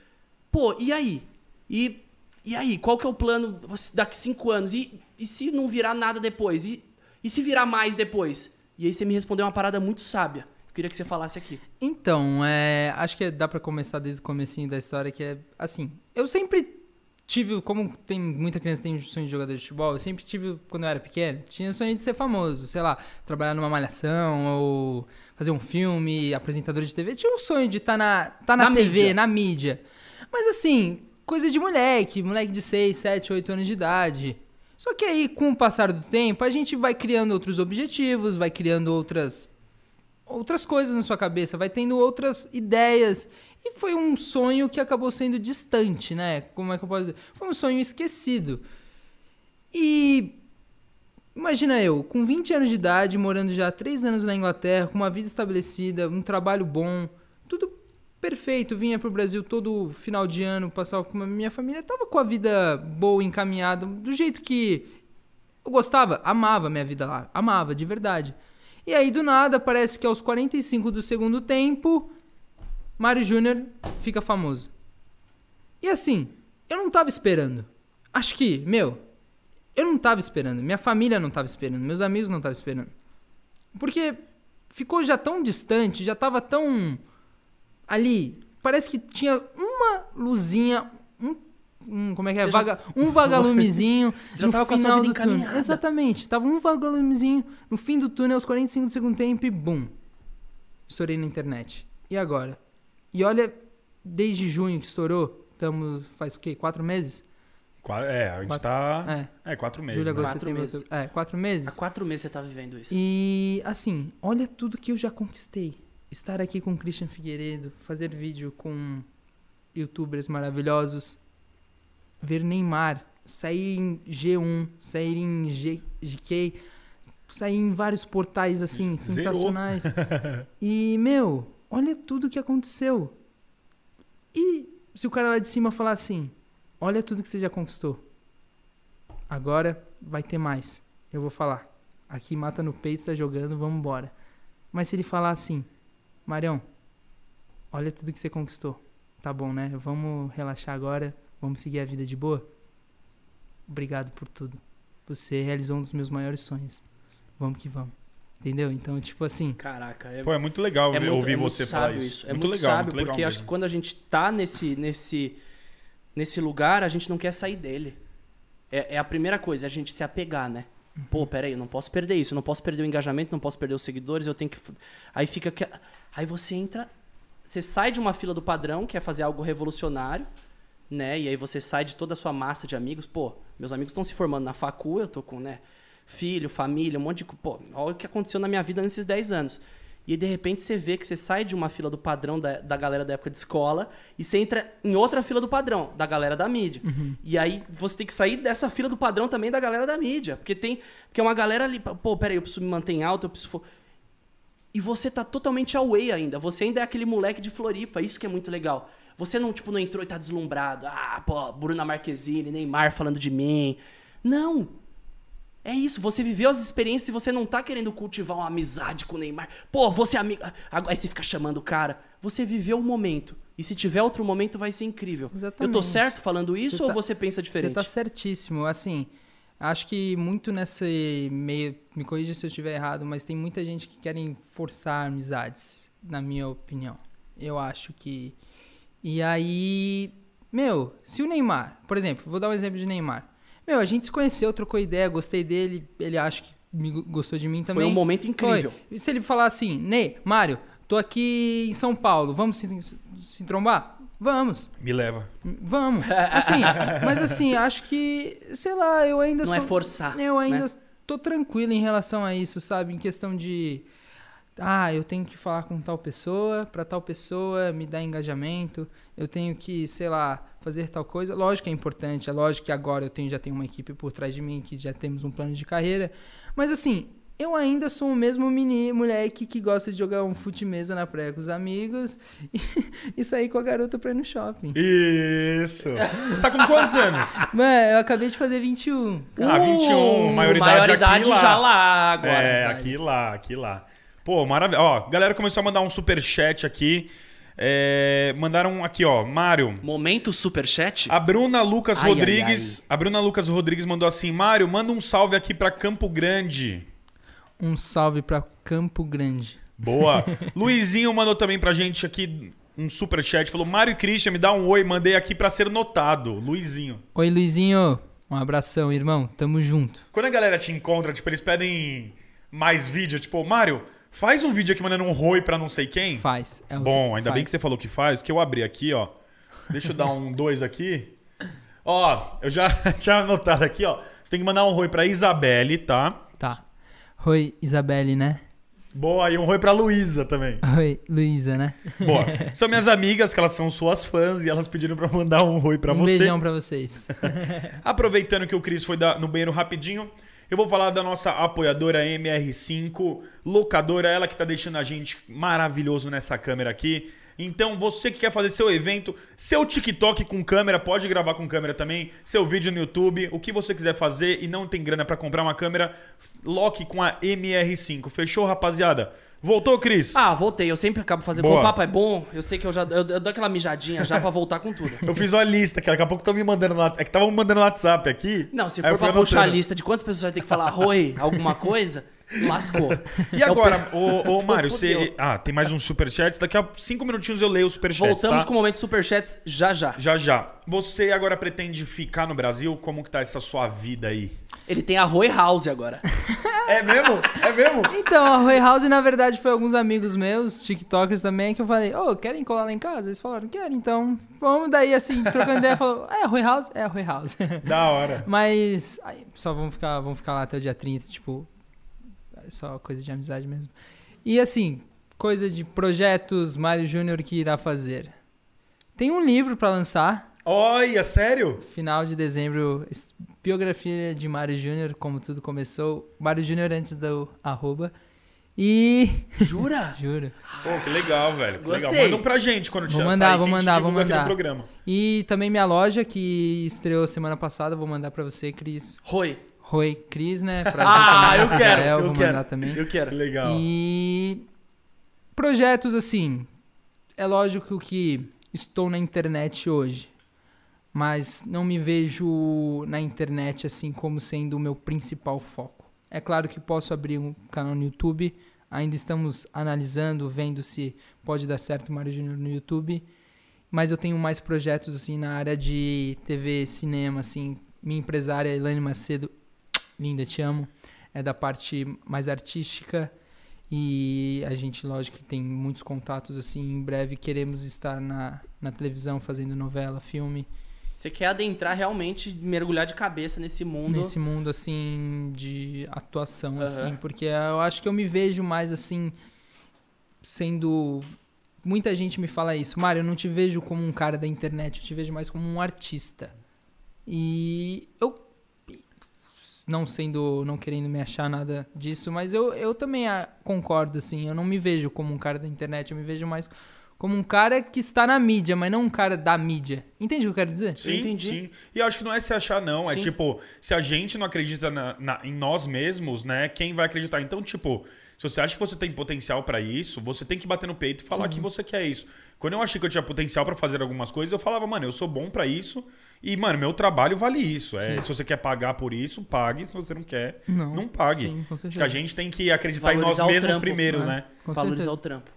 Pô, e aí? E, e aí, qual que é o plano daqui cinco anos? E, e se não virar nada depois? E, e se virar mais depois? E aí você me respondeu uma parada muito sábia. Eu queria que você falasse aqui. Então, é, acho que dá pra começar desde o comecinho da história, que é assim, eu sempre tive, como tem muita criança que tem sonho de jogador de futebol, eu sempre tive, quando eu era pequeno, tinha sonho de ser famoso, sei lá, trabalhar numa malhação, ou fazer um filme, apresentador de TV, tinha um sonho de estar na, tá na, Na TV, mídia. na mídia. Mas assim, coisa de moleque, moleque de 6, 7, 8 anos de idade. Só que aí, com o passar do tempo, a gente vai criando outros objetivos, vai criando outras outras coisas na sua cabeça, vai tendo outras ideias. E foi um sonho que acabou sendo distante, né? Como é que eu posso dizer? Foi um sonho esquecido. E imagina eu, com 20 anos de idade, morando já há 3 anos na Inglaterra, com uma vida estabelecida, um trabalho bom, tudo perfeito. Vinha pro Brasil todo final de ano, passar com a minha família, tava com a vida boa, encaminhada, do jeito que eu gostava, amava minha vida lá, amava, de verdade. E aí, do nada, parece que aos 45 do segundo tempo, Mário Júnior fica famoso. E assim, eu não tava esperando. Acho que, meu, eu não tava esperando. Minha família não tava esperando. Meus amigos não estavam esperando. Porque ficou já tão distante, já tava tão ali. Parece que tinha uma luzinha, um, um- como é que é? Já- Vaga, um vagalumezinho Você já no tava com a sua final vida do túnel. encaminhada. Exatamente. Tava um vagalumezinho no fim do túnel, aos 45 do segundo tempo e bum. Estourei na internet. E agora? E olha, desde junho que estourou, estamos, faz o quê? Quatro meses? Qua- É, a gente Quatro- tá. É, É, quatro meses. julho, né? agosto, Quatro meses. outubro. É, quatro meses. Há quatro meses você tá vivendo isso. E assim, olha tudo que eu já conquistei. Estar aqui com o Christian Figueiredo, fazer vídeo com youtubers maravilhosos, ver Neymar, sair em G1, sair em G, GK, sair em vários portais assim, Zerou. sensacionais. e, meu, olha tudo que aconteceu. E se o cara lá de cima falar assim, olha tudo que você já conquistou. Agora vai ter mais. Eu vou falar. Aqui mata no peito, tá jogando, vamos embora. Mas se ele falar assim, Marião, olha tudo que você conquistou. Tá bom, né? Vamos relaxar agora, vamos seguir a vida de boa. Obrigado por tudo. Você realizou um dos meus maiores sonhos. Vamos que vamos. Entendeu? Então, tipo assim, Caraca, é, Pô, é muito legal é muito, ouvir é muito você falar sábio isso. É muito, legal, sábio, muito legal porque acho que quando a gente tá nesse, nesse, nesse lugar, a gente não quer sair dele. É, é a primeira coisa, é a gente se apegar, né? Pô, peraí, eu não posso perder isso, eu não posso perder o engajamento, não posso perder os seguidores, eu tenho que. Aí fica. que- Aí você entra. Você sai de uma fila do padrão, que é fazer algo revolucionário, né? E aí você sai de toda a sua massa de amigos. Pô, meus amigos estão se formando na facu, eu tô com, né? Filho, família, um monte de. Pô, olha o que aconteceu na minha vida nesses 10 anos. E aí, de repente você vê que você sai de uma fila do padrão da, da galera da época de escola e você entra em outra fila do padrão, da galera da mídia. E aí você tem que sair dessa fila do padrão também da galera da mídia. Porque tem. Porque é uma galera ali. Pô, peraí, eu preciso me manter em alta, eu preciso. E você tá totalmente away ainda. Você ainda é aquele moleque de Floripa. Isso que é muito legal. Você não, tipo, não entrou e tá deslumbrado. Ah, pô, Bruna Marquezine, Neymar falando de mim. Não. É isso, você viveu as experiências e você não tá querendo cultivar uma amizade com o Neymar. Pô, você é amigo. Aí você fica chamando o cara. Você viveu o momento. E se tiver outro momento, vai ser incrível. Eu tô Exatamente. certo falando isso Você ou tá- você pensa diferente? Você tá certíssimo. Assim, acho que muito nesse meio. Me corrija se eu estiver errado, mas tem muita gente que querem forçar amizades, na minha opinião. Eu acho que. E aí. Meu, se o Neymar, por exemplo, vou dar um exemplo de Neymar. Meu, a gente se conheceu, trocou ideia, gostei dele, ele acha que me go- gostou de mim também. Foi um momento incrível. Foi. E se ele falar assim, Ney, Mário, tô aqui em São Paulo, vamos se, se trombar? Vamos. Me leva. Vamos. Assim, mas assim, acho que, sei lá, eu ainda Não sou. é forçar, Eu ainda né? tô tranquilo em relação a isso, sabe? Em questão de. Ah, eu tenho que falar com tal pessoa, pra tal pessoa me dar engajamento. Eu tenho que, sei lá, fazer tal coisa. Lógico que é importante, é lógico que agora eu tenho, já tenho uma equipe por trás de mim, que já temos um plano de carreira. Mas assim, eu ainda sou o mesmo menino, moleque que gosta de jogar um fute-mesa na praia com os amigos e, e sair com a garota pra ir no shopping. Isso. Você tá com quantos anos? Mano, eu acabei de fazer 21. Ah, 21, Uh, maioridade maioridade aqui lá. já lá agora. é, aqui lá, aqui lá. Pô, maravilha. Ó, galera começou a mandar um super chat aqui. É, mandaram aqui, ó, Mário. Momento superchat? A Bruna Lucas Ai, ai, Rodrigues. A Bruna Lucas Rodrigues mandou assim: Mário, manda um salve aqui pra Campo Grande. Um salve pra Campo Grande. Boa. Luizinho mandou também pra gente aqui um super chat. Falou: Mário e Christian, me dá um oi. Mandei aqui pra ser notado. Luizinho. Oi, Luizinho. Um abração, irmão. Tamo junto. Quando a galera te encontra, tipo, eles pedem mais vídeo. Tipo, Mário, faz um vídeo aqui mandando um oi pra não sei quem. Faz. É Bom, ainda bem faz. que você falou que faz, que eu abri aqui, ó. Deixa eu dar um dois aqui. Ó, eu já tinha anotado aqui, ó. Você tem que mandar um oi pra Isabelle, tá? Tá. Oi, Isabelle, né? Boa, e um oi pra Luísa também. Oi, Luísa, né? Boa. São minhas amigas, que elas são suas fãs, e elas pediram pra mandar um oi pra um você. beijão pra vocês. Aproveitando que o Cris foi no banheiro rapidinho, eu vou falar da nossa apoiadora MR5, locadora, ela que tá deixando a gente maravilhoso nessa câmera aqui. Então, você que quer fazer seu evento, seu TikTok com câmera, pode gravar com câmera também, seu vídeo no YouTube, o que você quiser fazer e não tem grana pra comprar uma câmera, loque com a MR5. Fechou, rapaziada? Voltou, Cris? Ah, voltei. Eu sempre acabo fazendo. Boa. Como o papo é bom, eu sei que eu já. Eu, eu dou aquela mijadinha já pra voltar com tudo. Eu fiz uma lista, que daqui a pouco estão me mandando lá. É que estavam me mandando no WhatsApp aqui. Não, se for pra puxar a lista de quantas pessoas vai ter que falar oi, alguma coisa, lascou. E É o agora, pe- ô, ô Mário, você. Ah, tem mais um superchat. Daqui a cinco minutinhos eu leio os superchats. Voltamos tá? com o momento superchats já já. Já já. Você agora pretende ficar no Brasil? Como que tá essa sua vida aí? Ele tem a Roy House agora. É mesmo? É mesmo? Então, a Roy House, na verdade, foi alguns amigos meus, TikTokers também, que eu falei, ô, querem colar lá em casa? Eles falaram, querem, então vamos daí, assim, trocando ideia, falou, é a Roy House? É a Roy House. Da hora. Mas, aí, só vamos ficar, vamos ficar lá até o dia 30, tipo, é só coisa de amizade mesmo. E assim, coisa de projetos Mário Júnior que irá fazer. Tem um livro pra lançar, Olha, sério? final de dezembro, biografia de Mário Júnior, como tudo começou. Mário Júnior antes do arroba. E. Jura? Juro. Pô, que legal, velho. Que legal. Gostei. Manda um pra gente quando Vou tiver mandar, sair, vou mandar, vou divulga aqui no mandar. programa. E também minha loja, que estreou semana passada, vou mandar pra você, Cris. Roi. Roi Cris, né? Pra Ah, eu quero, Rafael, eu vou quero. mandar também. Eu Que quero. legal. E projetos assim, é lógico que estou na internet hoje, mas não me vejo na internet assim como sendo o meu principal foco. É claro que posso abrir um canal no YouTube, ainda estamos analisando, vendo se pode dar certo o Mário Júnior no YouTube, mas eu tenho mais projetos assim na área de TV, cinema, assim, minha empresária Elaine Macedo, linda, te amo, é da parte mais artística e a gente, lógico, tem muitos contatos assim. Em breve queremos estar na, na televisão fazendo novela, filme, Você quer adentrar realmente, mergulhar de cabeça nesse mundo. nesse mundo assim de atuação, Aham. assim, porque eu acho que eu me vejo mais assim sendo. Muita gente me fala isso, Mário, eu não te vejo como um cara da internet, eu te vejo mais como um artista. E eu não sendo, não querendo me achar nada disso, mas eu, eu também ah, concordo, assim, eu não me vejo como um cara da internet, eu me vejo mais como um cara que está na mídia, mas não um cara da mídia. Entende o que eu quero dizer? Sim, entendi. sim. E eu acho que não é se achar, não. É Sim. tipo, se a gente não acredita na- na- em nós mesmos, né? Quem vai acreditar? Então, tipo, se você acha que você tem potencial pra isso, você tem que bater no peito e falar que você quer isso. Quando eu achei que eu tinha potencial pra fazer algumas coisas, eu falava, mano, eu sou bom pra isso e, mano, meu trabalho vale isso. É, se você quer pagar por isso, pague. Se você não quer, Não. não, pague. Sim, com Acho que a gente tem que acreditar em nós Valorizar mesmos trampo, primeiro, né? né? Com Valorizar certeza. o trampo.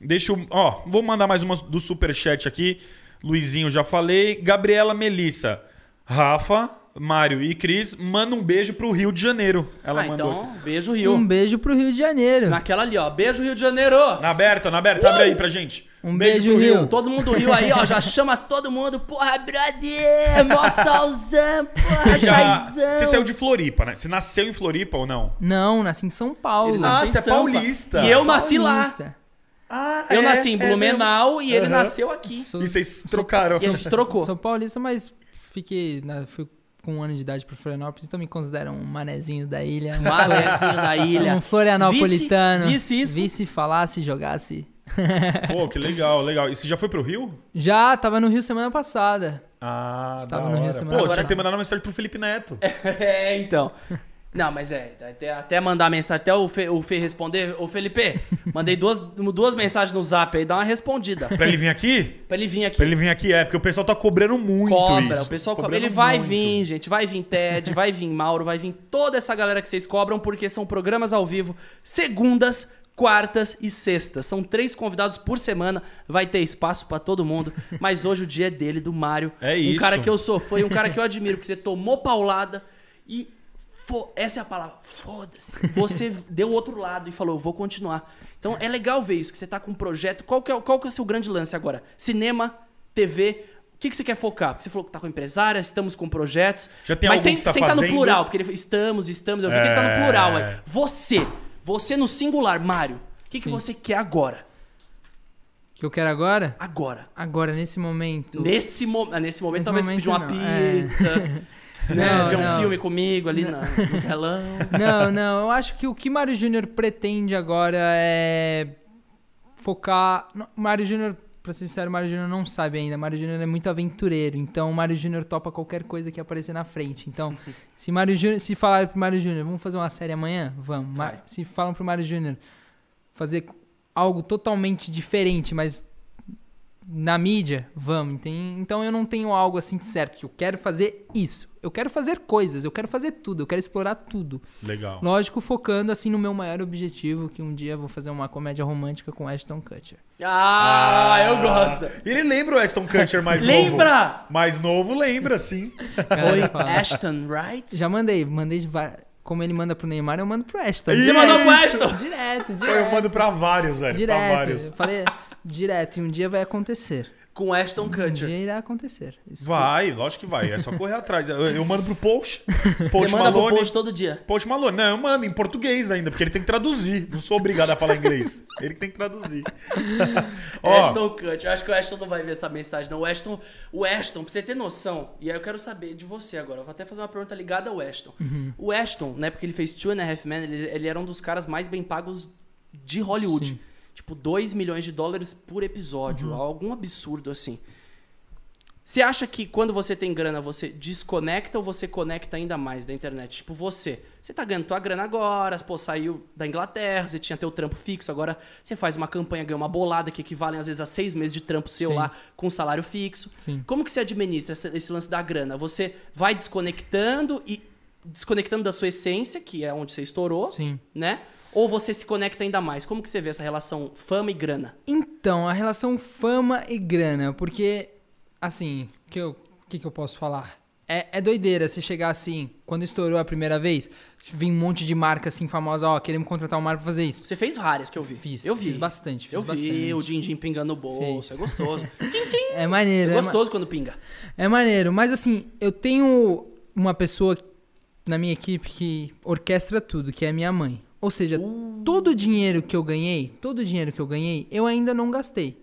Deixa eu. Ó, vou mandar mais uma do superchat aqui. Luizinho, já falei. Gabriela Melissa. Rafa, Mário e Cris, manda um beijo pro Rio de Janeiro. Ela ah, mandou. então, beijo Rio. Um beijo pro Rio de Janeiro. Naquela ali, ó. Beijo Rio de Janeiro. Na aberta, na aberta, abre aí pra gente. Um beijo, pro Rio. Todo mundo do Rio aí, ó. Já chama todo mundo. Porra, brother. Mó salzão, porra, Você, já- você saiu de Floripa, né? Você nasceu em Floripa ou não? Não, nasci em São Paulo. Ele Ah, em você é paulista. E eu nasci lá. Ah, Eu é, nasci em é Blumenau e ele Aham. nasceu aqui. Sou, E vocês trocaram. E a gente trocou. sou paulista, mas fiquei, na- fui com um ano de idade pra Florianópolis, então me consideram um manezinho da ilha. Malézinho da ilha. Um florianopolitano. Visse- visse isso? Visse, falasse, jogasse. Pô, que legal, legal. E você já foi pro Rio? Já, tava no Rio semana passada. Ah, Estava no Rio semana Pô, passada. tinha que ter mandado uma mensagem pro Felipe Neto. É, então. Não, mas é, até, até mandar mensagem, até o Fê, o Fê responder. Ô, Felipe, mandei duas, duas mensagens no zap aí, dá uma respondida. Pra ele vir aqui? Pra ele vir aqui. Pra ele vir aqui, é, porque o pessoal tá cobrando muito Cobra, isso. o pessoal cobra. Ele vai muito. vir, gente. Vai vir Ted, vai vir Mauro, vai vir toda essa galera que vocês cobram, porque são programas ao vivo, segundas, quartas e sextas. São três convidados por semana. Vai ter espaço pra todo mundo. Mas hoje o dia é dele, do Mário. É Um isso. cara que eu sou fã e um cara que eu admiro, que você tomou paulada e. fo- Essa é a palavra. Foda-se. Você deu o outro lado e falou, eu vou continuar. Então é legal ver isso, que você tá com um projeto. Qual que é, qual que é o seu grande lance agora? Cinema, TV. O que, que você quer focar? Porque você falou que tá com empresária, estamos com projetos. Já tem Mas sem, que tá sem tá no fazendo? plural, porque ele falou, estamos, estamos. Eu vi que ele tá no É. plural. Aí. Você, você no singular, Mário. O que, que você quer agora? O que eu quero agora? Agora. Agora, nesse momento. Nesse, mo nesse momento, Nesse talvez momento, pedir uma não. É. né? Ver um filme comigo ali na- no telão. Não, não. Eu acho que o que Mário Júnior pretende agora é focar. Mário Júnior, pra ser sincero, Mário Júnior não sabe ainda. Mário Júnior é muito aventureiro. Então, Mário Júnior topa qualquer coisa que aparecer na frente. Então, se Mário Júnior, se falarem pro Mário Júnior, vamos fazer uma série amanhã? Vamos. Vai. Se falam pro Mário Júnior fazer algo totalmente diferente, mas na mídia, vamos. Tem- Então eu não tenho algo assim certo que eu quero fazer isso. Eu quero fazer coisas, eu quero fazer tudo, eu quero explorar tudo. Legal. Lógico, focando assim no meu maior objetivo, que um dia eu vou fazer uma comédia romântica com Ashton Kutcher. Ah, eu gosto. E ele lembra o Aston Kutcher mais novo? Lembra? Mais novo, lembra, sim. Oi. Ashton, right? Já mandei, mandei como ele manda pro Neymar, eu mando pro Ashton. Você mandou pro Ashton? Direto, direto. Eu mando pra vários, velho. Pra direto. vários. Eu falei direto, e um dia vai acontecer. Com Ashton Um Kutcher. dia irá acontecer. Isso Vai, lógico que vai. É só correr atrás. Eu, eu mando pro Post. Post Você manda pro post todo dia. Post Malone. Não, eu mando em português ainda, porque ele tem que traduzir. Não sou obrigado a falar inglês. Ele que tem que traduzir. Ó, Ashton Kutcher. Eu acho que o Ashton não vai ver essa mensagem, não. O Ashton, o Ashton, pra você ter noção, e aí eu quero saber de você agora. Eu vou até fazer uma pergunta ligada ao Ashton. Uhum. O Ashton, na época que ele fez Two and a Half Men, ele, ele era um dos caras mais bem pagos de Hollywood. Sim. Tipo, 2 milhões de dólares por episódio. Uhum. Algum absurdo assim. Você acha que quando você tem grana, você desconecta ou você conecta ainda mais da internet? Tipo, você. Você tá ganhando tua grana agora, pô, saiu da Inglaterra, você tinha teu trampo fixo, agora você faz uma campanha, ganha uma bolada que equivalem às vezes a seis meses de trampo seu Sim. lá com salário fixo. Sim. Como que você administra esse, esse lance da grana? Você vai desconectando e desconectando da sua essência, que é onde você estourou, Sim. né? Ou você se conecta ainda mais? Como que você vê essa relação fama e grana? Então, a relação fama e grana, porque, assim, que eu, que, que eu posso falar? É, é doideira você chegar assim, quando estourou a primeira vez, vem um monte de marca assim famosa, ó, queremos contratar um marca pra fazer isso. Você fez várias que eu vi. Fiz, eu vi. fiz bastante, fiz eu vi bastante. o din-din pingando no bolso, Fiz. é gostoso. Tchim, tchim. É maneiro, É é, ma- gostoso quando pinga. é maneiro. Mas assim, eu tenho uma pessoa na minha equipe que orquestra tudo, que é a minha mãe. Ou seja, todo o dinheiro que eu ganhei, todo o dinheiro que eu ganhei, eu ainda não gastei.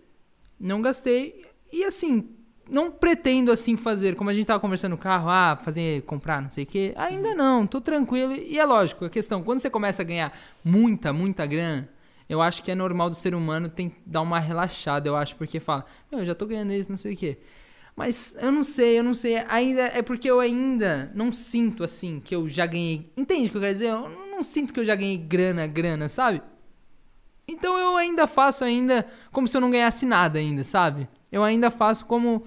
Não gastei. E assim, não pretendo assim fazer, como a gente tava conversando no carro, ah, fazer, comprar, não sei o quê. Ainda não, tô tranquilo. E é lógico, a questão, quando você começa a ganhar muita, muita grana, eu acho que é normal do ser humano tem dar uma relaxada, eu acho, porque fala, "Meu, eu já tô ganhando isso, não sei o quê. Mas eu não sei, eu não sei. Ainda é porque eu ainda não sinto assim que eu já ganhei. Entende o que eu quero dizer? Eu não sinto que eu já ganhei grana, grana, sabe? Então eu ainda faço ainda como se eu não ganhasse nada ainda, sabe? Eu ainda faço como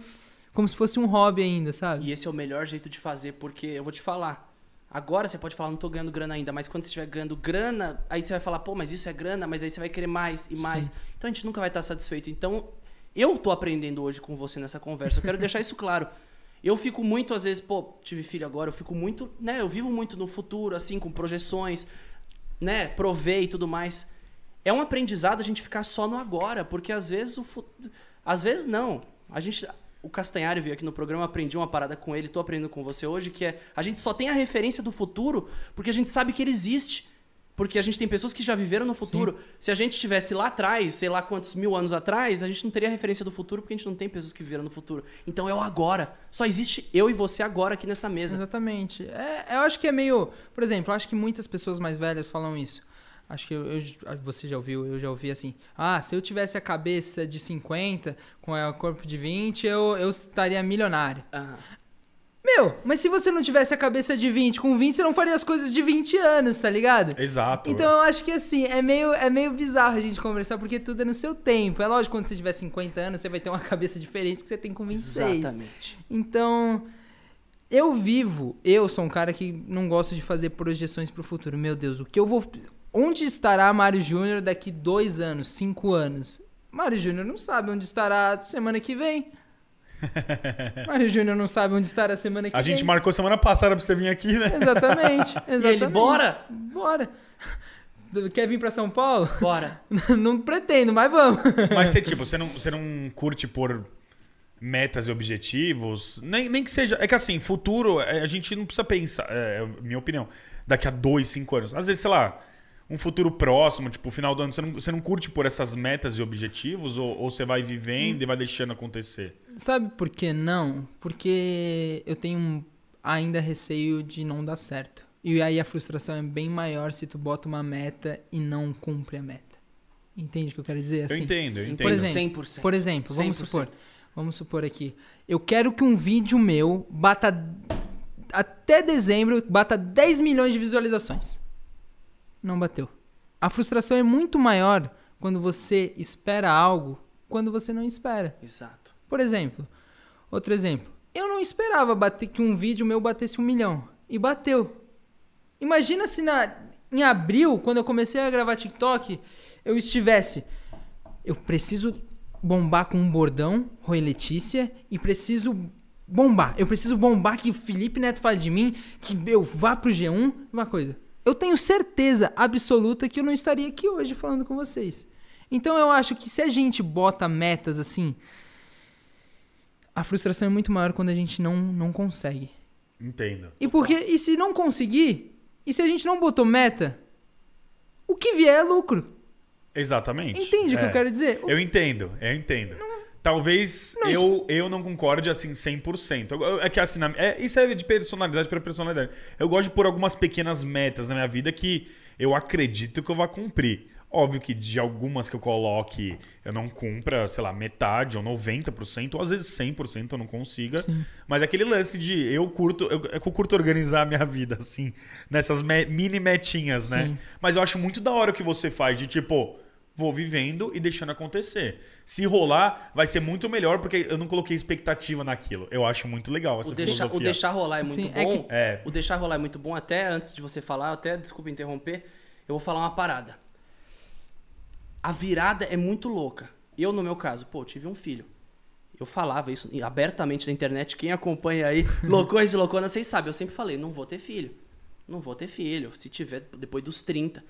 como se fosse um hobby ainda, sabe? E esse é o melhor jeito de fazer, porque eu vou te falar. Agora você pode falar, não tô ganhando grana ainda, mas quando você estiver ganhando grana, aí você vai falar, pô, mas isso é grana, mas aí você vai querer mais e mais. Então a gente nunca vai estar satisfeito. Então, eu tô aprendendo hoje com você nessa conversa. Eu quero deixar isso claro. Eu fico muito, às vezes, pô, tive filho agora, eu fico muito, né? Eu vivo muito no futuro, assim, com projeções, né? Provei e tudo mais. É um aprendizado a gente ficar só no agora, porque às vezes o fu- às vezes não. A gente o Castanhari veio aqui no programa, aprendi uma parada com ele, tô aprendendo com você hoje, que é a gente só tem a referência do futuro porque a gente sabe que ele existe. Porque a gente tem pessoas que já viveram no futuro. Se a gente estivesse lá atrás, sei lá quantos mil anos atrás, a gente não teria referência do futuro porque a gente não tem pessoas que viveram no futuro. Então é o agora. Só existe eu e você agora aqui nessa mesa. Exatamente. É, eu acho que é meio. Por exemplo, eu acho que muitas pessoas mais velhas falam isso. Acho que eu, eu- você já ouviu, eu já ouvi assim. Ah, se eu tivesse a cabeça de 50 com o corpo de 20, eu, eu estaria milionário. Aham. Meu, mas se você não tivesse a cabeça de 20 com 20, você não faria as coisas de 20 anos, tá ligado? Exato. Então eu acho que assim, é meio, é meio bizarro a gente conversar, porque tudo é no seu tempo. É lógico, quando você tiver 50 anos, você vai ter uma cabeça diferente que você tem com 26. Exatamente. Então, eu vivo, eu sou um cara que não gosto de fazer projeções pro futuro. Meu Deus, o que eu vou. Onde estará Mário Júnior daqui dois anos, cinco anos? Mário Júnior não sabe onde estará semana que vem. Mário Júnior não sabe onde estará semana que A vem. gente marcou semana passada pra você vir aqui, né? Exatamente, exatamente. ele, bora? Bora. Quer vir pra São Paulo? Bora. não pretendo, mas vamos. Mas você, tipo, você não, você não curte por metas e objetivos? Nem, nem que seja. É que assim, futuro, é, a gente não precisa pensar, é, é minha opinião, daqui a dois, cinco anos. Às vezes, sei lá, um futuro próximo, tipo, final do ano, você não, você não curte por essas metas e objetivos? Ou, ou você vai vivendo e vai deixando acontecer? Sabe por que não? Porque eu tenho ainda receio de não dar certo. E aí a frustração é bem maior se tu bota uma meta e não cumpre a meta. Entende o que eu quero dizer? eu Assim, entendo, eu entendo. Por exemplo, 100%. Por exemplo, vamos 100%. supor, vamos supor aqui, eu quero que um vídeo meu bata até dezembro bata 10 milhões de visualizações. Não bateu. A frustração é muito maior quando você espera algo, quando você não espera. Exato. Por exemplo, outro exemplo. Eu não esperava bater que um vídeo meu batesse um milhão. E bateu. Imagina se na, em abril, quando eu comecei a gravar TikTok, eu estivesse. Eu preciso bombar com um bordão, Roy Letícia, e preciso bombar. Eu preciso bombar que o Felipe Neto fale de mim, que eu vá pro G1, uma coisa. Eu tenho certeza absoluta que eu não estaria aqui hoje falando com vocês. Então eu acho que se a gente bota metas assim, a frustração é muito maior quando a gente não, não consegue. Entendo. E porque e se não conseguir, e se a gente não botou meta, o que vier é lucro. Exatamente. Entende o que É. eu quero dizer? Eu entendo, eu entendo. Talvez Não, eu, eu não concorde assim 100%. Eu- eu- É que assim, na- é, isso é de personalidade para personalidade. Eu gosto de pôr algumas pequenas metas na minha vida que eu acredito que eu vou cumprir. Óbvio que de algumas que eu coloque eu não cumpra, sei lá, metade ou 90%, ou às vezes 100% eu não consiga. Mas é aquele lance de eu curto, eu, é que eu curto organizar a minha vida, assim, nessas me- mini metinhas, né? Sim. Mas eu acho muito da hora o que você faz de tipo, vou vivendo e deixando acontecer. Se rolar, vai ser muito melhor porque eu não coloquei expectativa naquilo. Eu acho muito legal essa O deixar, o filosofia. deixar rolar é muito Sim, bom. é que- É. O deixar rolar é muito bom. Até antes de você falar, até desculpa interromper, eu vou falar uma parada. A virada é muito louca. Eu, no meu caso, pô, tive um filho. Eu falava isso abertamente na internet. Quem acompanha aí, loucões e louconas, vocês sabem. Eu sempre falei, não vou ter filho. Não vou ter filho. Se tiver, depois dos 30.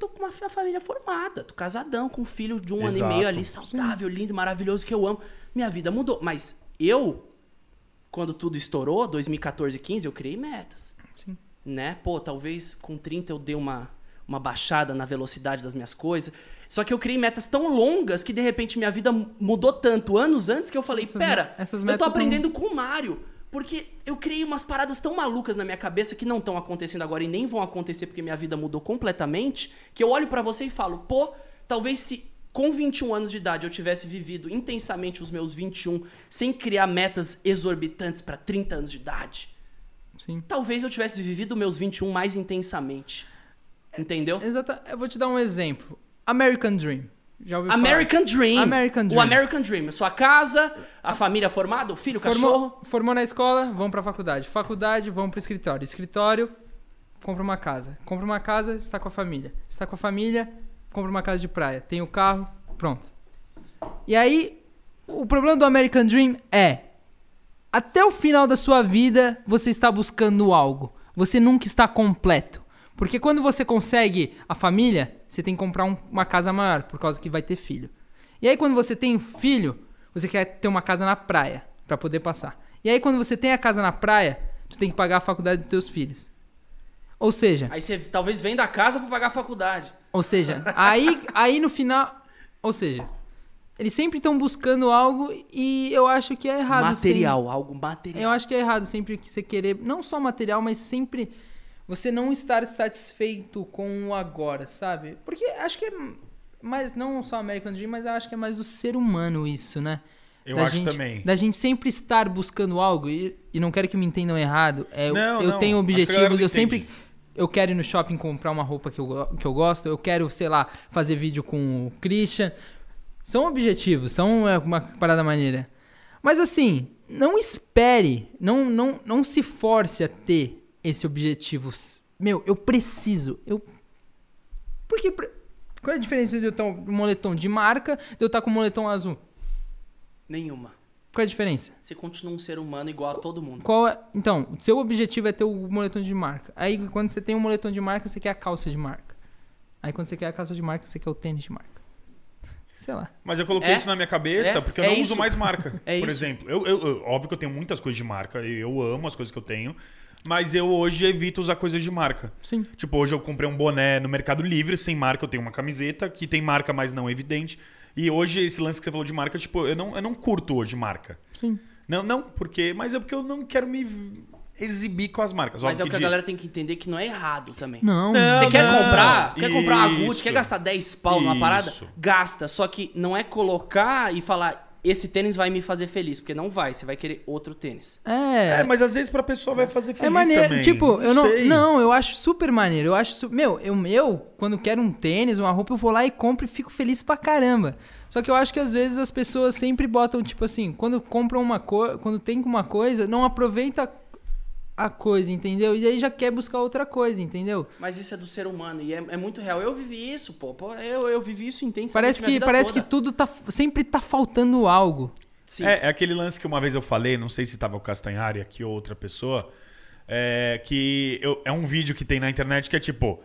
Eu tô com uma fi- família formada. Tô casadão com um filho de um ano Exato. e meio ali, saudável, lindo, maravilhoso, que eu amo. Minha vida mudou. Mas eu, quando tudo estourou, 2014, 15, eu criei metas. Sim. Né? Pô, talvez com 30 eu dei uma, uma baixada na velocidade das minhas coisas. Só que eu criei metas tão longas que de repente minha vida mudou tanto anos antes que eu falei, Essas pera, essas eu tô não- aprendendo com o Mário. Porque eu criei umas paradas tão malucas na minha cabeça que não estão acontecendo agora e nem vão acontecer porque minha vida mudou completamente, que eu olho pra você e falo, pô, talvez se com 21 anos de idade eu tivesse vivido intensamente os meus 21 sem criar metas exorbitantes pra 30 anos de idade, Sim. talvez eu tivesse vivido meus 21 mais intensamente. Entendeu? Exata. Eu vou te dar um exemplo. American Dream. American Dream. American O Dream. American Dream. Sua casa, a família formada, o filho, o cachorro. Formou, formou na escola, vão pra faculdade. Faculdade, vão pro escritório. Escritório, compra uma casa. Compra uma casa, está com a família. Está com a família, compra uma casa de praia. Tem o carro, pronto. E aí, o problema do American Dream é: até o final da sua vida, você está buscando algo. Você nunca está completo. Porque quando você consegue a família, você tem que comprar um- uma casa maior, por causa que vai ter filho. E aí, quando você tem filho, você quer ter uma casa na praia, pra poder passar. E aí, quando você tem a casa na praia, tu tem que pagar a faculdade dos teus filhos. Ou seja, Aí você talvez venda a casa pra pagar a faculdade. ou seja, aí, aí no final. Ou seja, eles sempre estão buscando algo e eu acho que é errado. material, algo material. sempre- eu acho que é errado sempre que você querer. Não só material, mas sempre você não estar satisfeito com o agora, sabe? Porque acho que é. Mas não só American Dream, mas acho que é mais do ser humano isso, né? Eu Da acho gente- também. Da gente sempre estar buscando algo, e, e não quero que me entendam errado. É, eu- Não, eu não, tenho objetivos, eu sempre. entende. Eu quero ir no shopping comprar uma roupa que eu, que eu gosto, eu quero, sei lá, fazer vídeo com o Christian. São objetivos, são é, uma parada maneira. Mas assim, não espere, não, não, não se force a ter esse objetivo. Meu, eu preciso, eu porque qual é a diferença de eu estar com um moletom de marca de eu estar com um moletom azul? Nenhuma. Qual é a diferença? Você continua um ser humano igual a todo mundo. Qual é... Então, o seu objetivo é ter o moletom de marca. Aí quando você tem um moletom de marca, você quer a calça de marca. Aí quando você quer a calça de marca, você quer o tênis de marca. Sei lá. Mas eu coloquei É? isso na minha cabeça É? porque eu É não isso? uso mais marca. É por isso. exemplo, eu, eu- eu- óbvio que eu tenho muitas coisas de marca, eu amo as coisas que eu tenho, mas eu hoje evito usar coisas de marca. Sim. Tipo, hoje eu comprei um boné no Mercado Livre, sem marca, eu tenho uma camiseta que tem marca, mas não evidente. E hoje, esse lance que você falou de marca, tipo, eu não, eu não curto hoje marca. Sim. Não, não, porque. Mas é porque eu não quero me exibir com as marcas. Mas é Óbvio o que a de- galera tem que entender que não é errado também. Não. Não, Você quer não. comprar? Quer comprar uma Gucci? Isso. Quer gastar 10 pau numa parada? Isso. Gasta. Só que não é colocar e falar, esse tênis vai me fazer feliz. Porque não vai. Você vai querer outro tênis. É. É, mas às vezes pra pessoa vai fazer feliz É maneiro, também. tipo, eu não, sei. não, eu acho super maneiro. Eu acho, su- meu, eu, eu quando quero um tênis, uma roupa, eu vou lá e compro e fico feliz pra caramba. Só que eu acho que às vezes as pessoas sempre botam tipo assim, quando compram uma coisa, quando tem uma coisa, não aproveita a coisa, entendeu? E aí já quer buscar outra coisa, entendeu? Mas isso é do ser humano e é, é muito real. Eu vivi isso, pô. Pô, Eu, eu vivi isso intensamente. Parece minha que vida parece toda. que tudo tá sempre tá faltando algo. Sim. É, é aquele lance que uma vez eu falei, não sei se tava o Castanhari aqui ou outra pessoa, é, que eu- é um vídeo que tem na internet que é tipo.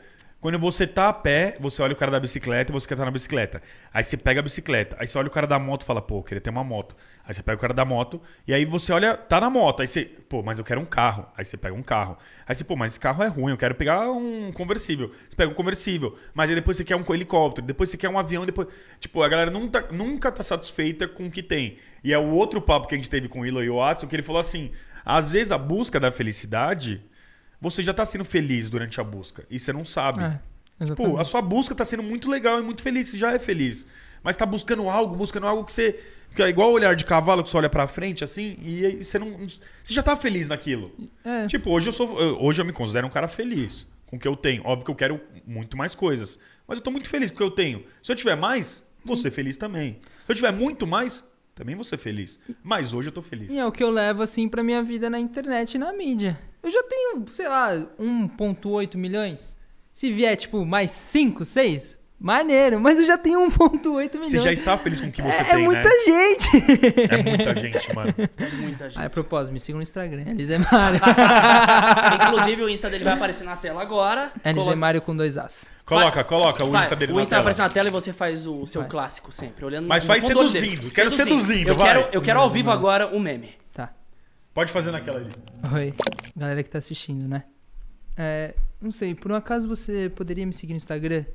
Quando você tá a pé, você olha o cara da bicicleta e você quer estar na bicicleta. Aí você pega a bicicleta. Aí você olha o cara da moto e fala, pô, eu queria ter uma moto. Aí você pega o cara da moto. E aí você olha, tá na moto. Aí você, pô, mas eu quero um carro. Aí você pega um carro. Aí você, pô, mas esse carro é ruim, eu quero pegar um conversível. Você pega um conversível. Mas aí depois você quer um helicóptero. Depois você quer um avião. Depois. Tipo, a galera nunca, nunca tá satisfeita com o que tem. E é o outro papo que a gente teve com o Elon e o Watson, que ele falou assim: às vezes a busca da felicidade, você já tá sendo feliz durante a busca. E você não sabe. É, Tipo, a sua busca tá sendo muito legal e muito feliz, você já é feliz. Mas tá buscando algo, buscando algo que você. Que é igual o olhar de cavalo que você olha pra frente, assim, e você não. Você já tá feliz naquilo. É. Tipo, hoje eu sou. Hoje eu me considero um cara feliz com o que eu tenho. Óbvio que eu quero muito mais coisas. Mas eu tô muito feliz com o que eu tenho. Se eu tiver mais, vou ser feliz também. Se eu tiver muito mais, também vou ser feliz. Mas hoje eu tô feliz. E é o que eu levo, assim, pra minha vida na internet e na mídia. Eu já tenho, sei lá, 1.8 milhões. Se vier, tipo, mais 5, 6, maneiro. Mas eu já tenho 1.8 milhões. Você já está feliz com o que você é, tem, é muita né? gente. É muita gente, mano. Muita gente. Aí, a propósito, me sigam no Instagram, Elisemário. Inclusive, o Insta dele vai aparecer na tela agora. Elisemário com dois As. Coloca, coloca o Vai, Insta dele o na Insta tela. aparece na tela e você faz o seu Vai. clássico sempre, olhando Mas no faz seduzindo, dele. quero seduzindo, eu vai. Quero, eu quero ao vivo agora o meme. Pode fazer naquela ali. Oi, galera que tá assistindo, né? É, não sei, por um acaso você poderia me seguir no Instagram?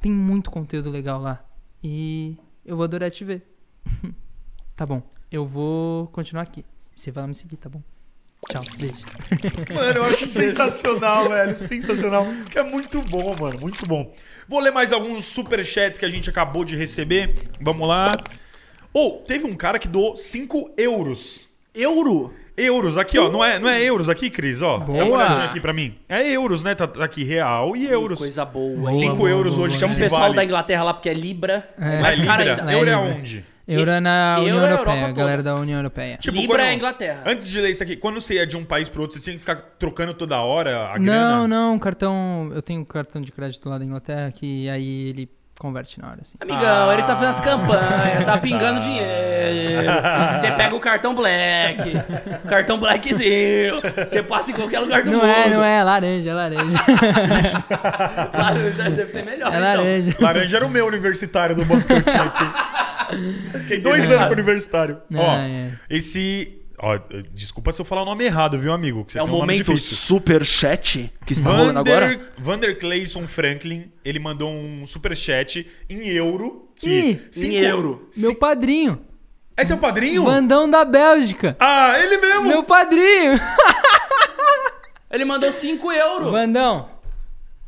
Tem muito conteúdo legal lá. E eu vou adorar te ver. tá bom, eu vou continuar aqui. Você vai lá me seguir, tá bom? Tchau, beijo. Mano, eu acho sensacional, velho. Sensacional. Que é muito bom, mano. Muito bom. Vou ler mais alguns superchats que a gente acabou de receber. Vamos lá. Ou, teve um cara que doou 5 euros. Euro. Euros, aqui, ó. Não é, não é euros aqui, Cris, ó. Dá uma Boa. olhadinha aqui pra mim. É euros, né? Tá tá aqui real e euros. Coisa boa. Boa, hein? 5 boa, euros boa, hoje. Chama o pessoal vale. da Inglaterra lá porque é Libra. É. É mais caro Libra. ainda. É Euro é onde? Euro é na Euro União é a Europa Europeia, toda. galera da União Europeia. Tipo, Libra quando- é a Inglaterra. Antes de ler isso aqui, quando você ia de um país pro outro, você tinha que ficar trocando toda hora a Não, grana? não, cartão. Eu tenho um cartão de crédito lá da Inglaterra que aí ele converte na hora, assim. Amigão, Ah. ele tá fazendo as campanhas, tá pingando dinheiro. Você pega o cartão black, o cartão blackzinho. Você passa em qualquer lugar do Não mundo. é, não é, é laranja, é laranja. Laranja deve ser melhor, É então. laranja. Laranja era o meu universitário do banco que eu tinha aqui. Fiquei dois anos com universitário. Ó, Ah, é. esse. Ó, desculpa se eu falar o nome errado, viu, amigo? Que você É o tem um nome momento super chat que está rolando agora. Vander, Vander Clayson Franklin, ele mandou um superchat em euro. Que Ih, cinco- em euro. Meu padrinho, É seu padrinho? Vandão da Bélgica. Ah, ele mesmo! Meu padrinho. Ele mandou 5 euros. Vandão,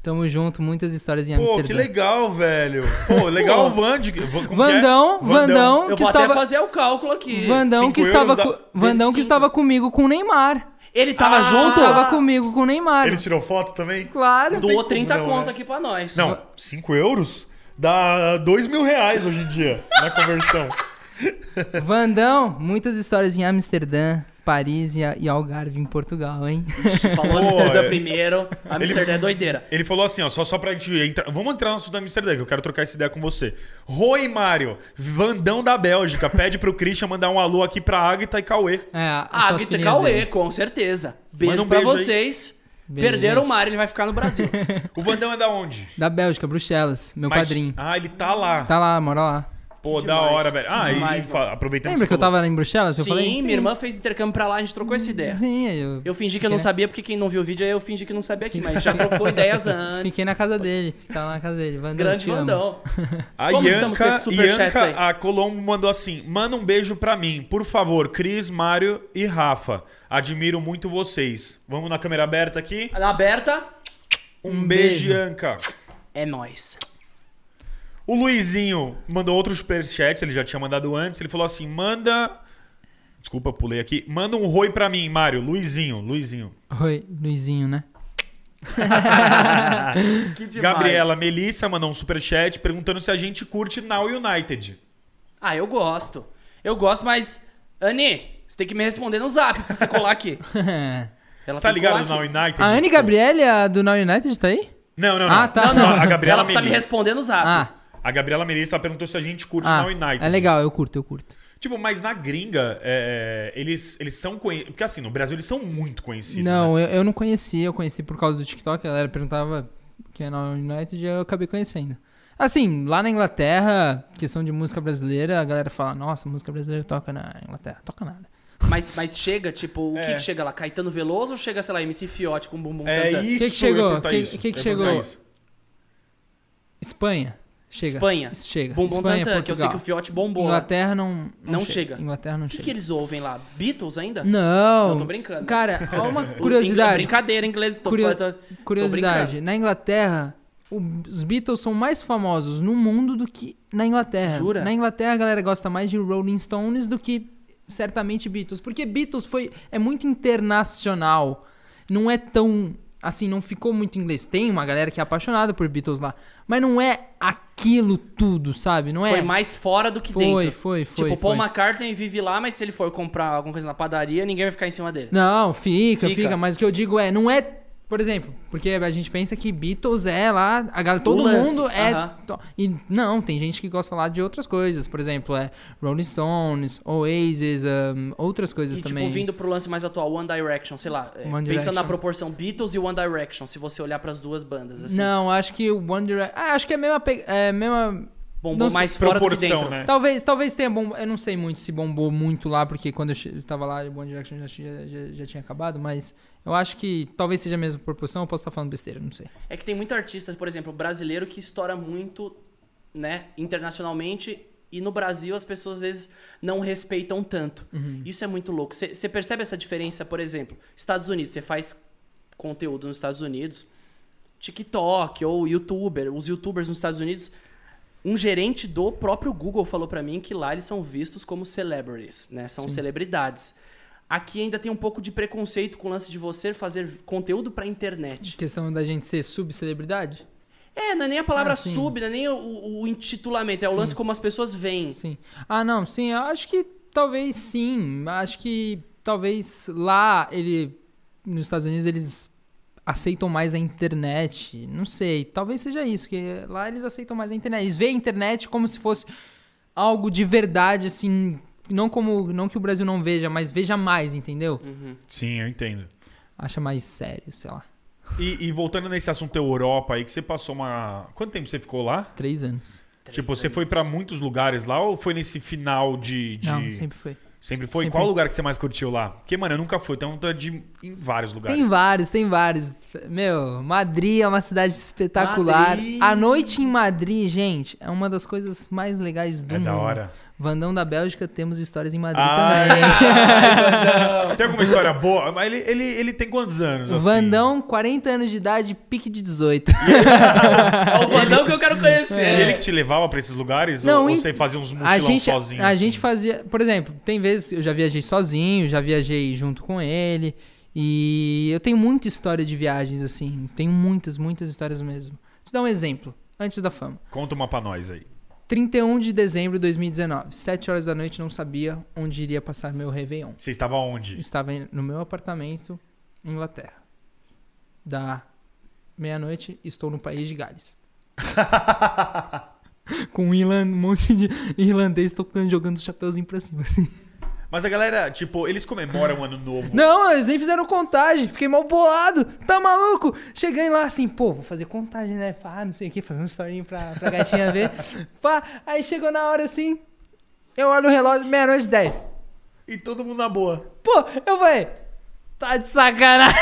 tamo junto, muitas histórias em Pô, Amsterdã. que legal, velho. Pô, legal o Vand. como que é? Vandão, Vandão, Eu que vou estava fazer o cálculo aqui. Vandão que estava co- Vandão que estava comigo com o Neymar. Ele tava Ah, junto? Estava comigo com o Neymar. Ele tirou foto também? Claro. Doou tem como 30 não, conto né? aqui pra nós. Não, 5 euros dá 2 mil reais hoje em dia na conversão. Vandão, muitas histórias em Amsterdã, Paris e, e Algarve, em Portugal, hein? Falou Amsterdã é. primeiro. Amsterdã é doideira. Ele falou assim, ó, só, só pra gente entrar. Vamos entrar no assunto da Amsterdã, que eu quero trocar essa ideia com você. Roi Mário, Vandão da Bélgica, pede pro Christian mandar um alô aqui pra Agatha e Cauê. É, Agatha filhinhas Cauê, dele. com certeza. Beijo um pra beijo aí. vocês. Beijo, Perderam gente. o mar, ele vai ficar no Brasil. O Vandão é da onde? Da Bélgica, Bruxelas, meu Mas- padrinho. Ah, ele tá lá. Tá lá, mora lá. Pô, Que da demais, hora, velho. Ah, que e demais, fa- aproveitando Lembra que eu você falou- tava lá em Bruxelas? Eu Sim, falei, minha irmã fez intercâmbio pra lá, a gente trocou essa ideia. Sim, eu, Eu fingi que eu não sabia, porque quem não viu o vídeo aí eu fingi que não sabia aqui, mas a gente já trocou ideias antes. fiquei na casa dele. Ficava na casa dele. Vandão, Grande. Vandão. A Como Ianca, a Colombo mandou assim: manda um beijo pra mim, por favor, Cris, Mário e Rafa. Admiro muito vocês. Vamos na câmera aberta aqui. Aberta, Um, Um beijo, beijo. Ianca. é nóis. O Luizinho mandou outro superchat, ele já tinha mandado antes. Ele falou assim: manda. Desculpa, pulei aqui. Manda um roi pra mim, Mário. Luizinho, Luizinho. Oi, Luizinho, né? Que demais. Gabriela Melissa mandou um superchat perguntando se a gente curte Now United. Ah, eu gosto. Eu gosto, mas... Ani, você tem que me responder no zap pra você colar aqui. Ela Você tá ligado no colar Now. United? a Anne Tipo- Gabriele, a do Now United, tá aí? Não, não, não. Ah, tá. Não, não, A Gabriela ela precisa me responder no zap. Ah, A Gabriela Melissa ela perguntou se a gente curte ah Now United. é legal, eu curto, eu curto. Tipo, mas na gringa, é, eles, eles são conhecidos. Porque assim, no Brasil eles são muito conhecidos. né? Não, eu, eu não conhecia, eu conheci por causa do TikTok, a galera perguntava que é Now United e eu acabei conhecendo. Assim, lá na Inglaterra, questão de música brasileira, a galera fala, nossa, música brasileira toca na Inglaterra. Toca nada. Mas, mas chega, tipo, o É. que, que chega lá? Caetano Veloso ou chega, sei lá, MC Fiote com bumbum É cantando? isso. Que que chegou? perguntar Que- que que chegou? isso. Espanha. Chega. Espanha. Chega. Bumbum Espanha, Tantan, que eu sei Portugal. que o Fiote bombou. Inglaterra não, Não chega. Inglaterra não O que, chega. que eles ouvem lá? Beatles ainda? Não. Eu tô brincando. Cara, ó uma O- curiosidade. Brincadeira, inglês. Tô, Curio- tô- Curiosidade. Na Inglaterra, o- os Beatles são mais famosos no mundo do que na Inglaterra. Jura? Na Inglaterra a galera gosta mais de Rolling Stones do que certamente Beatles, porque Beatles foi é muito internacional. Não é tão assim, não ficou muito inglês. Tem uma galera que é apaixonada por Beatles lá, mas não é aquilo tudo, sabe? Não é. Foi mais fora do que Foi, dentro. foi, foi, Tipo, Paul foi. McCartney vive lá, mas se ele for comprar alguma coisa na padaria, ninguém vai ficar em cima dele. Não, fica, Fica. fica, Mas o que eu digo é, não é. Por exemplo, porque a gente pensa que Beatles é lá, a galera, todo mundo é. aham. to- E não, tem gente que gosta lá de outras coisas. Por exemplo, é Rolling Stones, Oasis, um, outras coisas E, também. tipo, vindo pro lance mais atual, One Direction, sei lá. é, One pensando na Direction. proporção Beatles e One Direction, se você olhar pras duas bandas, assim. Não, acho que o One Direction. Ah, acho que é a mesma. pe- É a mesma Bombou não sei- mais fora do que Proporção, dentro. né? Talvez, talvez tenha bombado. Eu não sei muito se bombou muito lá, porque quando eu tava lá, o One Direction já, já, já- já tinha acabado, mas eu acho que talvez seja a mesma proporção, eu posso estar falando besteira, não sei. É que tem muito artista, por exemplo, brasileiro que estoura muito, né, internacionalmente. E no Brasil as pessoas às vezes não respeitam tanto. Isso é muito louco. Você percebe essa diferença, por exemplo, Estados Unidos, você faz conteúdo nos Estados Unidos, TikTok ou YouTuber, os YouTubers nos Estados Unidos, um gerente do próprio Google falou pra mim que lá eles são vistos como celebrities, né? São celebridades. Aqui ainda tem um pouco de preconceito com o lance de você fazer conteúdo pra internet. Questão da gente ser subcelebridade? É, não é nem a palavra Ah, sim. sub, não é nem o, o- o intitulamento, é o lance como as pessoas veem. Sim. Ah, não, sim, eu acho que talvez sim. Acho que talvez lá ele. Nos Estados Unidos eles aceitam mais a internet. Não sei. Talvez seja isso, que lá eles aceitam mais a internet. Eles veem a internet como se fosse algo de verdade, assim. Não como. Não que o Brasil não veja, mas veja mais, entendeu? Sim, eu entendo. Acha mais sério, sei lá. E, e voltando nesse assunto Europa aí, que você passou uma. Quanto tempo você ficou lá? Três anos. tipo, você foi pra muitos lugares lá ou foi nesse final de. de- Não, sempre foi. Sempre foi? sempre. Qual lugar que você mais curtiu lá? Porque, mano, eu nunca fui, tenho vontade de em vários lugares. Tem vários, tem vários. Meu, Madrid é uma cidade espetacular. Madrid. A noite em Madrid, gente, é uma das coisas mais legais do É mundo. da hora. Vandão da Bélgica, temos histórias em Madrid Ah, também. Tem alguma história boa? Mas ele, ele, ele tem quantos anos? Assim? Vandão, 40 anos de idade, pique de 18. É o Vandão que eu quero conhecer. E ele que te levava pra esses lugares? Não, ou, ou em- você fazia uns a mochilão gente, sozinho? a assim? gente fazia, por exemplo, tem vezes eu já viajei sozinho, já viajei junto com ele. E eu tenho muita história de viagens, assim. Tenho muitas, muitas histórias mesmo. Vou te dar um exemplo, antes da fama. Conta uma pra nós aí. 31 de dezembro de 2019, 7 horas da noite, não sabia onde iria passar meu Réveillon. Você estava onde? Estava no meu apartamento, em Inglaterra. Da meia-noite, estou no país de Gales. Com um, irlan- um monte de irlandês tocando, jogando o chapeuzinho pra cima, assim. Mas a galera, tipo, eles comemoram o ano novo. Não, eles nem fizeram contagem, fiquei mal bolado, tá maluco? Cheguei lá assim, pô, vou fazer contagem, né? Pá, não sei o que, fazer um storinho pra, pra gatinha ver. Pá, aí chegou na hora assim, eu olho o relógio, meia-noite 10. E todo mundo na boa. Pô, eu falei, tá de sacanagem.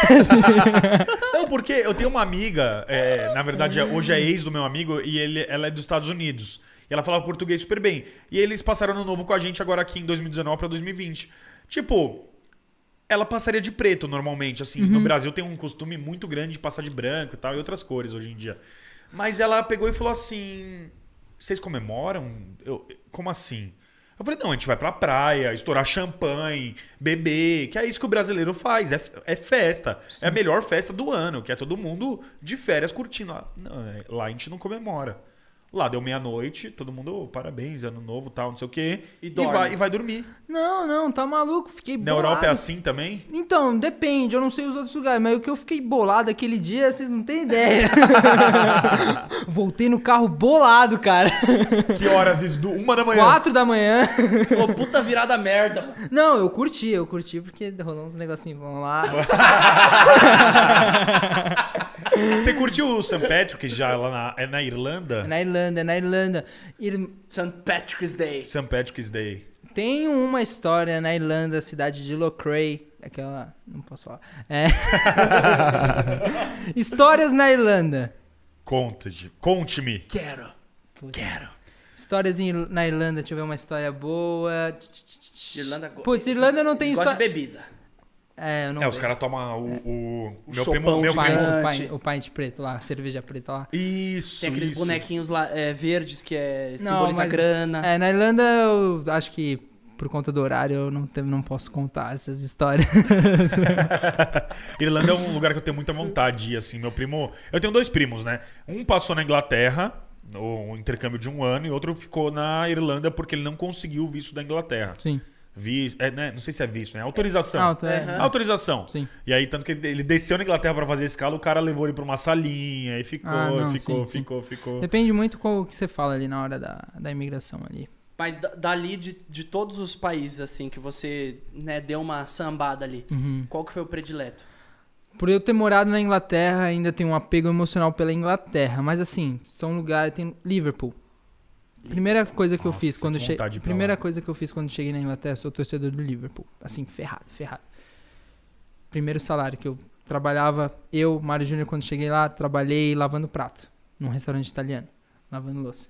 Não, porque eu tenho uma amiga, é, na verdade, hoje é ex do meu amigo, e ele, ela é dos Estados Unidos. Ela falava português super bem. E eles passaram ano novo com a gente agora aqui em 2019 pra 2020. Tipo, ela passaria de preto normalmente, assim. No Brasil tem um costume muito grande de passar de branco e tal, e outras cores hoje em dia. Mas ela pegou e falou assim: Vocês comemoram? Eu, como assim? Eu falei, não, a gente vai pra praia, estourar champanhe, beber, que é isso que o brasileiro faz, é, é festa. É a melhor festa do ano, que é todo mundo de férias curtindo. Lá, não, é- lá a gente não comemora. Lá deu meia-noite, todo mundo, "Oh, parabéns, ano novo, tal, não sei o quê. E E, dorme. vai, e vai dormir. Não, não, tá maluco, fiquei Na bolado. Europa é assim também? Então, depende, eu não sei os outros lugares, mas o que eu fiquei bolado aquele dia, vocês não têm ideia. Voltei no carro bolado, cara. Que horas isso? Do- Uma da manhã. Quatro da manhã. Você falou, puta virada merda, mano. Não, eu curti, eu curti porque rolou uns negocinhos, vamos lá. Você curtiu o St. Patrick já lá na, é na Irlanda? É na Irlanda, é na Irlanda. Ir- St. Patrick's Day. St. Patrick's Day. Tem uma história na Irlanda, cidade de Lecrae, aquela, não posso falar. É. Histórias na Irlanda. Conte-me. Conte-me. Quero. Quero. Histórias em- na Irlanda, deixa eu ver uma história boa. Irlanda Putz, Irlanda não tem história. de bebida. É, eu não É, os caras tomam o, o, O meu primo, meu o primo. gigante. o, o pint preto lá, a cerveja preta lá. Isso, Tem aqueles isso. bonequinhos lá, é, verdes que é Não, simboliza mas- grana. É, na Irlanda eu acho que por conta do horário eu não, não posso contar essas histórias. Irlanda é um lugar que eu tenho muita vontade de ir, assim. Meu primo. Eu tenho dois primos, né? Um passou na Inglaterra, um intercâmbio de um ano, e outro ficou na Irlanda porque ele não conseguiu o visto da Inglaterra. Sim. Visto, é, né? Não sei se é visto, né? Autorização. Alto, é. Aham. Autorização. Sim. E aí, tanto que ele desceu na Inglaterra pra fazer escala, o cara levou ele pra uma salinha e ficou, Ah, não, ficou, sim, sim. ficou, ficou. Depende muito com o que você fala ali na hora da, da imigração ali. Mas da- dali, de, de todos os países, assim, que você né, deu uma sambada ali, Uhum. qual que foi o predileto? Por eu ter morado na Inglaterra, ainda tenho um apego emocional pela Inglaterra. Mas assim, são lugares. Tem Liverpool. Primeira coisa que eu Nossa, fiz quando cheguei. Primeira coisa que eu fiz quando cheguei na Inglaterra, sou torcedor do Liverpool. Assim, ferrado, ferrado. Primeiro salário que eu trabalhava, eu, Mário Júnior, quando cheguei lá, trabalhei lavando prato. Num restaurante italiano. Lavando louça.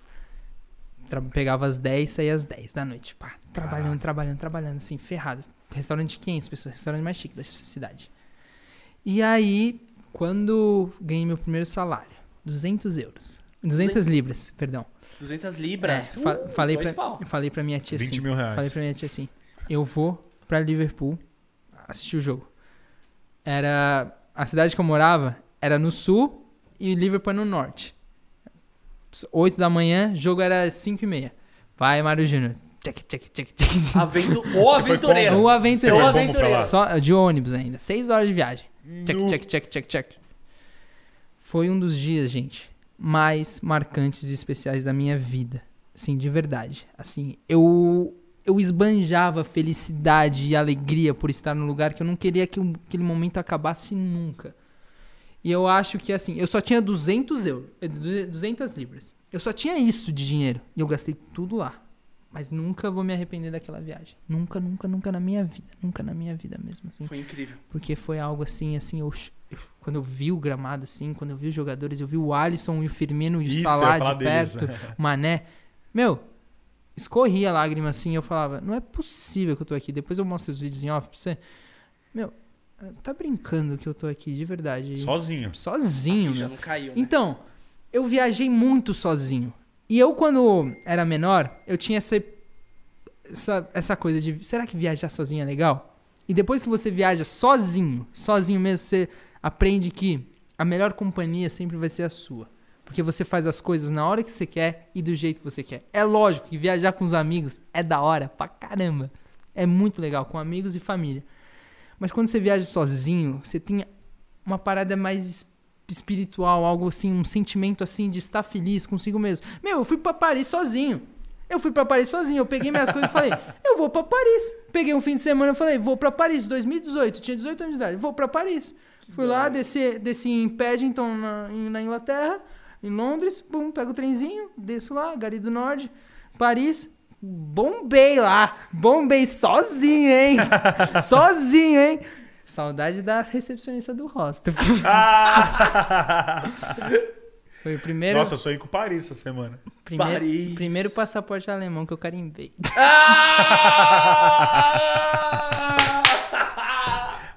Tra- pegava às 10, saía às 10 da noite. Pá, trabalhando, trabalhando, trabalhando, assim, ferrado. Restaurante de 500 pessoas, restaurante mais chique da cidade. E aí, quando ganhei meu primeiro salário, 200 euros. 200 libras, perdão. 200 libras? É, fa- Uh, falei, pra, pau. falei pra minha tia 20 assim. mil reais. Falei pra minha tia assim: eu vou pra Liverpool assistir o jogo. Era. A cidade que eu morava era no sul e Liverpool é no norte. 8 da manhã, jogo era 5 e meia. Vai, Mário Júnior. Check, check, check, check. Aventu... O aventureiro. O aventureiro. lá? aventureiro. Só de ônibus ainda. 6 horas de viagem. Check, No- check, check, check, check. Foi um dos dias, gente, mais marcantes e especiais da minha vida. Assim, de verdade. Assim, eu eu esbanjava felicidade e alegria por estar no lugar que eu não queria que aquele momento acabasse nunca. E eu acho que assim, eu só tinha 200 euros, eh, 200 libras. Eu só tinha isso de dinheiro e eu gastei tudo lá. Mas nunca vou me arrepender daquela viagem. Nunca, nunca, nunca na minha vida. Nunca na minha vida mesmo, assim. Foi incrível. Porque foi algo assim, assim, eu, eu- quando eu vi o gramado, assim, quando eu vi os jogadores, eu vi o Alisson e o Firmino e o Isso, Salah de perto, o Mané. Meu, escorria a lágrima assim, eu falava, não é possível que eu tô aqui. Depois eu mostro os vídeos em off pra você. Meu, tá brincando que eu tô aqui, de verdade. Sozinho. Sozinho, Já não caiu, né? Então, eu viajei muito sozinho. E eu, quando era menor, eu tinha essa, essa, essa coisa de: será que viajar sozinho é legal? E depois que você viaja sozinho, sozinho mesmo, você aprende que a melhor companhia sempre vai ser a sua. Porque você faz as coisas na hora que você quer e do jeito que você quer. É lógico que viajar com os amigos é da hora pra caramba. É muito legal, com amigos e família. Mas quando você viaja sozinho, você tem uma parada mais espiritual, algo assim, um sentimento assim de estar feliz consigo mesmo. Meu, eu fui pra Paris sozinho. Eu fui pra Paris sozinho, eu peguei minhas coisas e falei, eu vou pra Paris. Peguei um fim de semana e falei, vou pra Paris, 2018, tinha 18 anos de idade, vou pra Paris. Fui lá, desci, desci em Paddington, na, na Inglaterra, em Londres, bum, pego o trenzinho, desço lá, Gari do Norte, Paris, bombei lá, bombei sozinho, hein? sozinho, hein? Saudade da recepcionista do hostel. Foi o primeiro, Nossa, eu sou aí com Paris essa semana. primeiro, Paris. primeiro passaporte alemão que eu carimbei.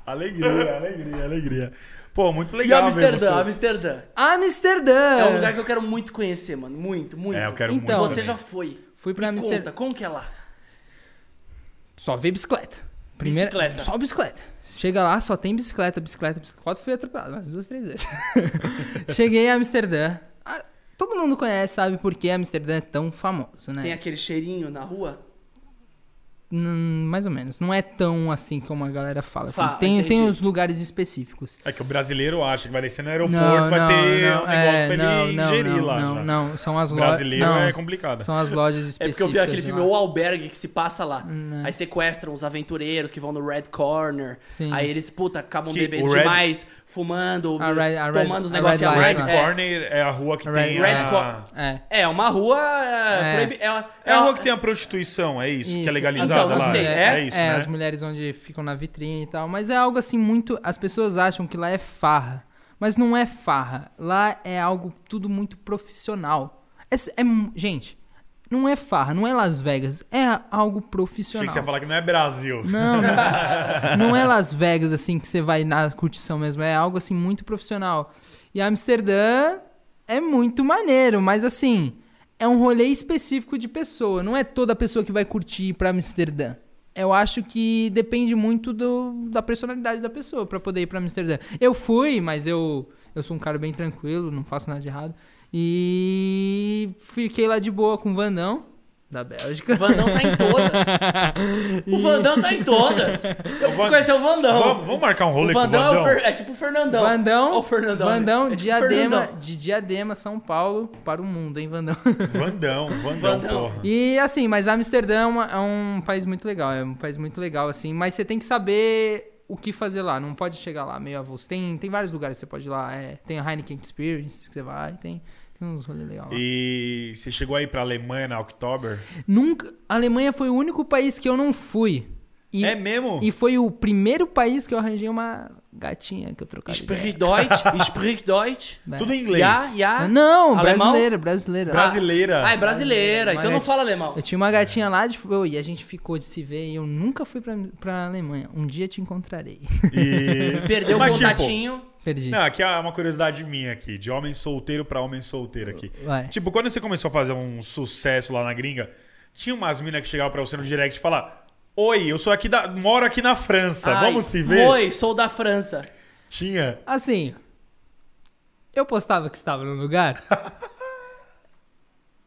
Alegria, alegria, alegria. Pô, muito E legal ver Amsterdã, você. Amsterdã. Amsterdã! É um lugar que eu quero muito conhecer, mano. Muito, muito. É, eu quero Então, muito Você também. já foi. Fui pra Me Amsterdã. conta, como que é lá? Só vê bicicleta. Primeira, Bicicleta. Só bicicleta. Chega lá, só tem bicicleta, bicicleta, bicicleta. Quase fui atropelado, umas duas, três vezes. Cheguei em Amsterdã. Ah, todo mundo conhece, sabe por que Amsterdã é tão famoso, né? Tem aquele cheirinho na rua? Mais ou menos. Não é tão assim como a galera fala. Assim. Tem, tem os lugares específicos. É que o brasileiro acha que vai descer no aeroporto, Não, vai não, ter não, um negócio é, pra ele não, não, ingerir não, lá. Não, já. não, são as O lojas. brasileiro não, é complicado. São as lojas É específicas. porque eu vi aquele filme lá. O Albergue que se passa lá. Hum, é. Aí sequestram os aventureiros que vão no Red Corner. Sim. Aí eles, puta, acabam Que bebendo Red- demais, fumando, A Red- a Red- tomando os negócios Red Light. Red É, Corner é a rua que Red- tem Red a... Cor- É. é uma rua. É, É. proibi- é, uma- É a uma- rua que tem a prostituição, é isso? Que é Isso. legalizada Então, lá? sei, é? é? isso, é, né? as mulheres onde ficam na vitrine e tal. Mas é algo assim muito. As pessoas acham que lá é farra. Mas não é farra. Lá é algo tudo muito profissional. É, é gente, não é farra, não é Las Vegas, é algo Achei profissional. que você ia falar que não é Brasil. Não, não, não é Las Vegas assim que você vai na curtição mesmo, é algo assim muito profissional. E Amsterdã é muito maneiro, mas assim, é um rolê específico de pessoa, não é toda pessoa que vai curtir ir pra Amsterdã. Eu acho que depende muito do, da personalidade da pessoa pra poder ir pra Amsterdã. Eu fui, mas eu, eu sou um cara bem tranquilo, não faço nada de errado. E fiquei lá de boa com o Vandão, da Bélgica. O Vandão tá em todas. O Vandão tá em todas. Eu preciso conhecer o Vandão. Vamos, vamos marcar um rolê o com o Vandão, É, o? Fer- é tipo o Fernandão. Vandão, o Fernandão. Vandão, É tipo Diadema, Fernandão. de Diadema, São Paulo, para o mundo, hein, Vandão? Vandão, Vandão, Vandão. porra. E assim, mas Amsterdã é, é um país muito legal, é um país muito legal, assim, mas você tem que saber o que fazer lá, não pode chegar lá meio avulso. Tem, tem vários lugares que você pode ir lá, é, tem a Heineken Experience que você vai, tem, tem uns rolês legais lá. E você chegou aí pra Alemanha na Oktober? Nunca, a Alemanha foi o único país que eu não fui. E, É mesmo? e foi o primeiro país que eu arranjei uma gatinha que eu trocaria. Sprich Deutsch, sprich Deutsch. Tudo em inglês. Ja, ja. Não, Alemão? brasileira, brasileira. Brasileira. Ah, é brasileira, então não fala alemão. Eu tinha uma gatinha lá de, e a gente ficou de se ver e eu nunca fui pra, pra Alemanha. Um dia te encontrarei. E... Perdeu o Mas, tipo, contatinho. Perdi. Não, aqui é uma curiosidade minha aqui, de homem solteiro pra homem solteiro aqui. Vai. Tipo, quando você começou a fazer um sucesso lá na gringa, tinha umas minas que chegavam pra você no direct e falar: Oi, eu sou aqui da. moro aqui na França, Ai, vamos se ver? Oi, sou da França. Tinha. Assim, eu postava que estava no lugar.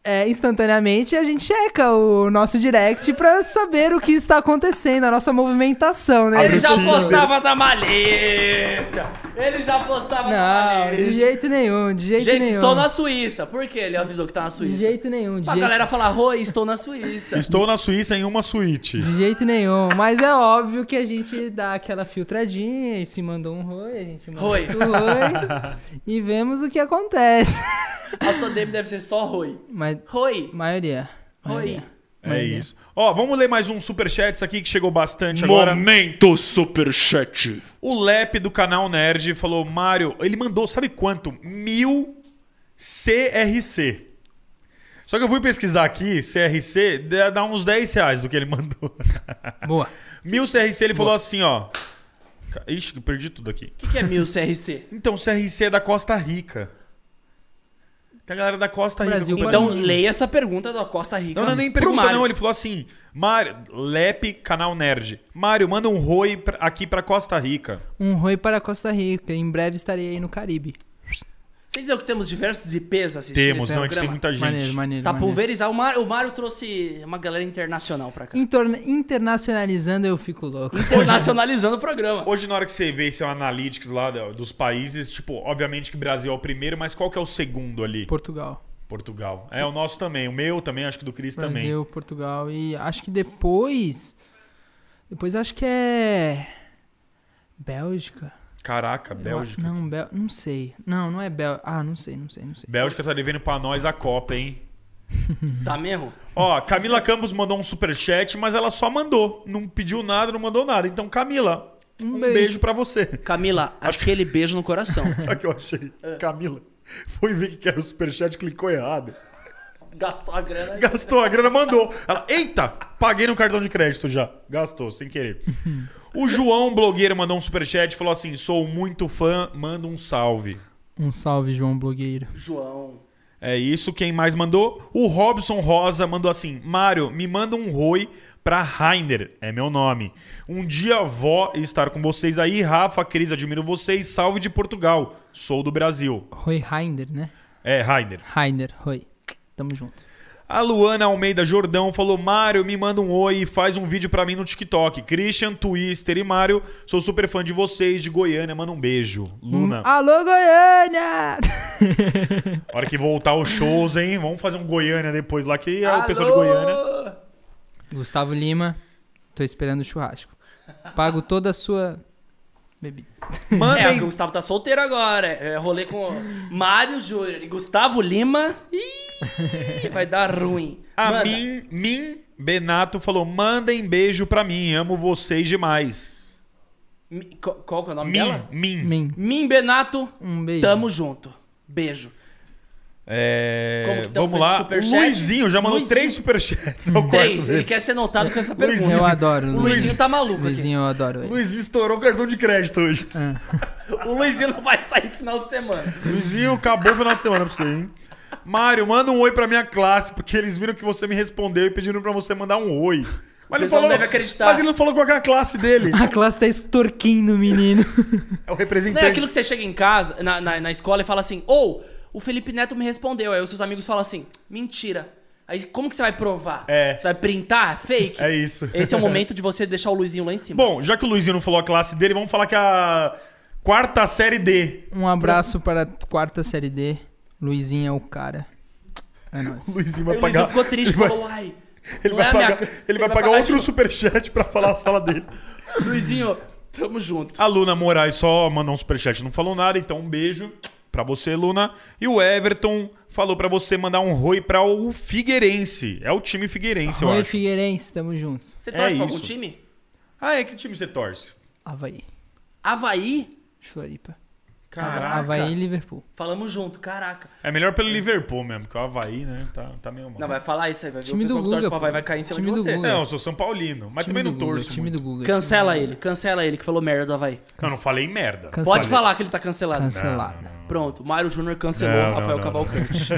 É, instantaneamente a gente checa o nosso direct pra saber o que está acontecendo, a nossa movimentação, né? Ele já postava da malícia. Ele já postava da Não, malícia. de jeito nenhum, de jeito Gente, nenhum. estou na Suíça. Por que ele avisou que tá na De Suíça? jeito nenhum, de Pra jeito galera falar, oi, estou na Suíça. Estou na Suíça em uma suíte. De jeito nenhum. Mas é óbvio que a gente dá aquela filtradinha e se mandou um roi, a gente manda Roi. outro roi e vemos o que acontece. A sua DM deve ser só Roi. Mas Roi. maioria. Roi. maioria. É Maioria. isso. Ó, vamos ler mais um superchat aqui que chegou bastante agora. Momento Superchat. O Lep do canal Nerd falou: Mário, ele mandou, sabe quanto? Mil CRC. Só que eu fui pesquisar aqui, CRC, dá dá uns 10 reais do que ele mandou. Boa. Mil CRC, ele falou assim, ó. Ixi, perdi tudo aqui. O que, que é mil CRC? Então, CRC é da Costa Rica. Tem a galera da Costa Rica. Brasil, Então, leia essa pergunta da Costa Rica. Não, não nem pergunta, não. Ele falou assim: Mário, Lep, canal Nerd. Mário, manda um roi aqui pra Costa Rica. Um roi para Costa Rica. Em breve estarei aí no Caribe. Você entendeu que temos diversos IPs assistindo Temos, esse não, a gente tem muita gente. Maneiro, maneiro. Tá maneiro. pulverizado. O Mário, o Mário trouxe uma galera internacional pra cá. Intorna- internacionalizando, eu fico louco. Internacionalizando o programa. Hoje, na hora que você vê esse analytics lá dos países, tipo, obviamente que Brasil é o primeiro, mas qual que é o segundo ali? Portugal. Portugal. É o nosso também, o meu também, acho que do Cris também. Brasil, Portugal. E acho que depois. Depois acho que é. Bélgica. Caraca, Bélgica. Não, Bel... não sei. Não, não é Bélgica. Ah, não sei, não sei, não sei. Bélgica tá devendo pra nós a Copa, hein? Tá mesmo? Ó, Camila Campos mandou um superchat, mas ela só mandou. Não pediu nada, não mandou nada. Então, Camila, um, Um beijo. beijo. pra você. Camila, aquele beijo no coração. Sabe o que eu achei? Camila foi ver que era o superchat, clicou errado. Gastou a grana. Gastou a grana, mandou. Ela, eita, paguei no cartão de crédito já. Gastou, sem querer. O João, blogueiro, mandou um superchat e falou assim: sou muito fã, manda um salve. Um salve, João Blogueiro. João. É isso, quem mais mandou? O Robson Rosa mandou assim: Mário, me manda um roi pra Rainer, é meu nome. Um dia vó estar com vocês aí, Rafa, Cris, admiro vocês, salve de Portugal, sou do Brasil. Roi Reinder, né? É, Rainer. Rainer, Roi. Tamo junto. A Luana Almeida Jordão falou: Mário, me manda um oi e faz um vídeo pra mim no TikTok. Christian, Twister e Mário, sou super fã de vocês, de Goiânia, manda um beijo. Luna, Alô, Goiânia! hora que voltar os shows, hein? Vamos fazer um Goiânia depois lá, que é o pessoal de Goiânia. Gustavo Lima, tô esperando o churrasco. Pago toda a sua bebida. É, Mandem o Gustavo tá solteiro agora. É, rolê com Mário Júnior e Gustavo Lima. Ih, vai dar ruim. A Manda. Min, Min Benato falou: mandem beijo pra mim, amo vocês demais. Mi- qual, qual que é o nome Min, dela? Min. Min, Min Benato, um beijo. tamo junto. Beijo. É, Como que tamo vamos lá. superchat? O Luizinho já mandou Luizinho. três superchats. É quarto Três, ele quer ser notado com essa Luizinho. pergunta. Eu adoro. O Luizinho tá maluco aqui. Luizinho, eu adoro ele. Luizinho estourou o cartão de crédito hoje. O Luizinho não vai sair final de semana. Luizinho, acabou o final de semana pra você, hein? Mário, manda um oi pra minha classe, porque eles viram que você me respondeu e pediram pra você mandar um oi. Mas ele falou, não deve acreditar. Mas ele não falou qual é a classe dele. A classe tá extorquindo o menino. É o Não representante. é aquilo que você chega em casa, na, na, na escola, e fala assim, ou o Felipe Neto me respondeu. Aí os seus amigos falam assim, mentira. Aí como que você vai provar? É. Você vai printar? Fake? É isso. Esse é o momento de você deixar o Luizinho lá em cima. Bom, já que o Luizinho não falou a classe dele, vamos falar que a quarta série D. Um abraço para a quarta série D. Luizinho é o cara. É nóis. O Luizinho Aí vai o pagar. Luizinho ficou triste, ele vai, falou, uai. ele não vai é a minha- pagar, ele vai pagar outro de superchat pra falar a sala dele. Luizinho, tamo junto. A Luna Moraes só mandou um superchat, não falou nada, então um beijo pra você, Luna. E o Everton falou pra você mandar um oi pra o Figueirense. É o time Figueirense, eu Oi, acho. Figueirense, tamo junto. Você É torce pra algum isso. time? Ah, é? Que time você torce? Havaí. Havaí? De Floripa. Caraca. Havaí e Liverpool. Falamos junto, caraca. É melhor pelo Liverpool mesmo, porque o Havaí, né, tá, tá meio mal. Não, vai falar isso aí, vai ver Time o do pessoal que torce Guga, pro Havaí vai cair em cima Time de do você. Guga. Não, eu sou São Paulino, mas Time também do não Guga, torço Time muito. do Guga. Cancela time do ele, cancela ele que falou merda do Havaí. Não, não falei merda. Cancela. Pode falar que ele tá cancelado. Cancelada. Pronto, Mário Júnior cancelou Não, não, Rafael não, Cavalcante.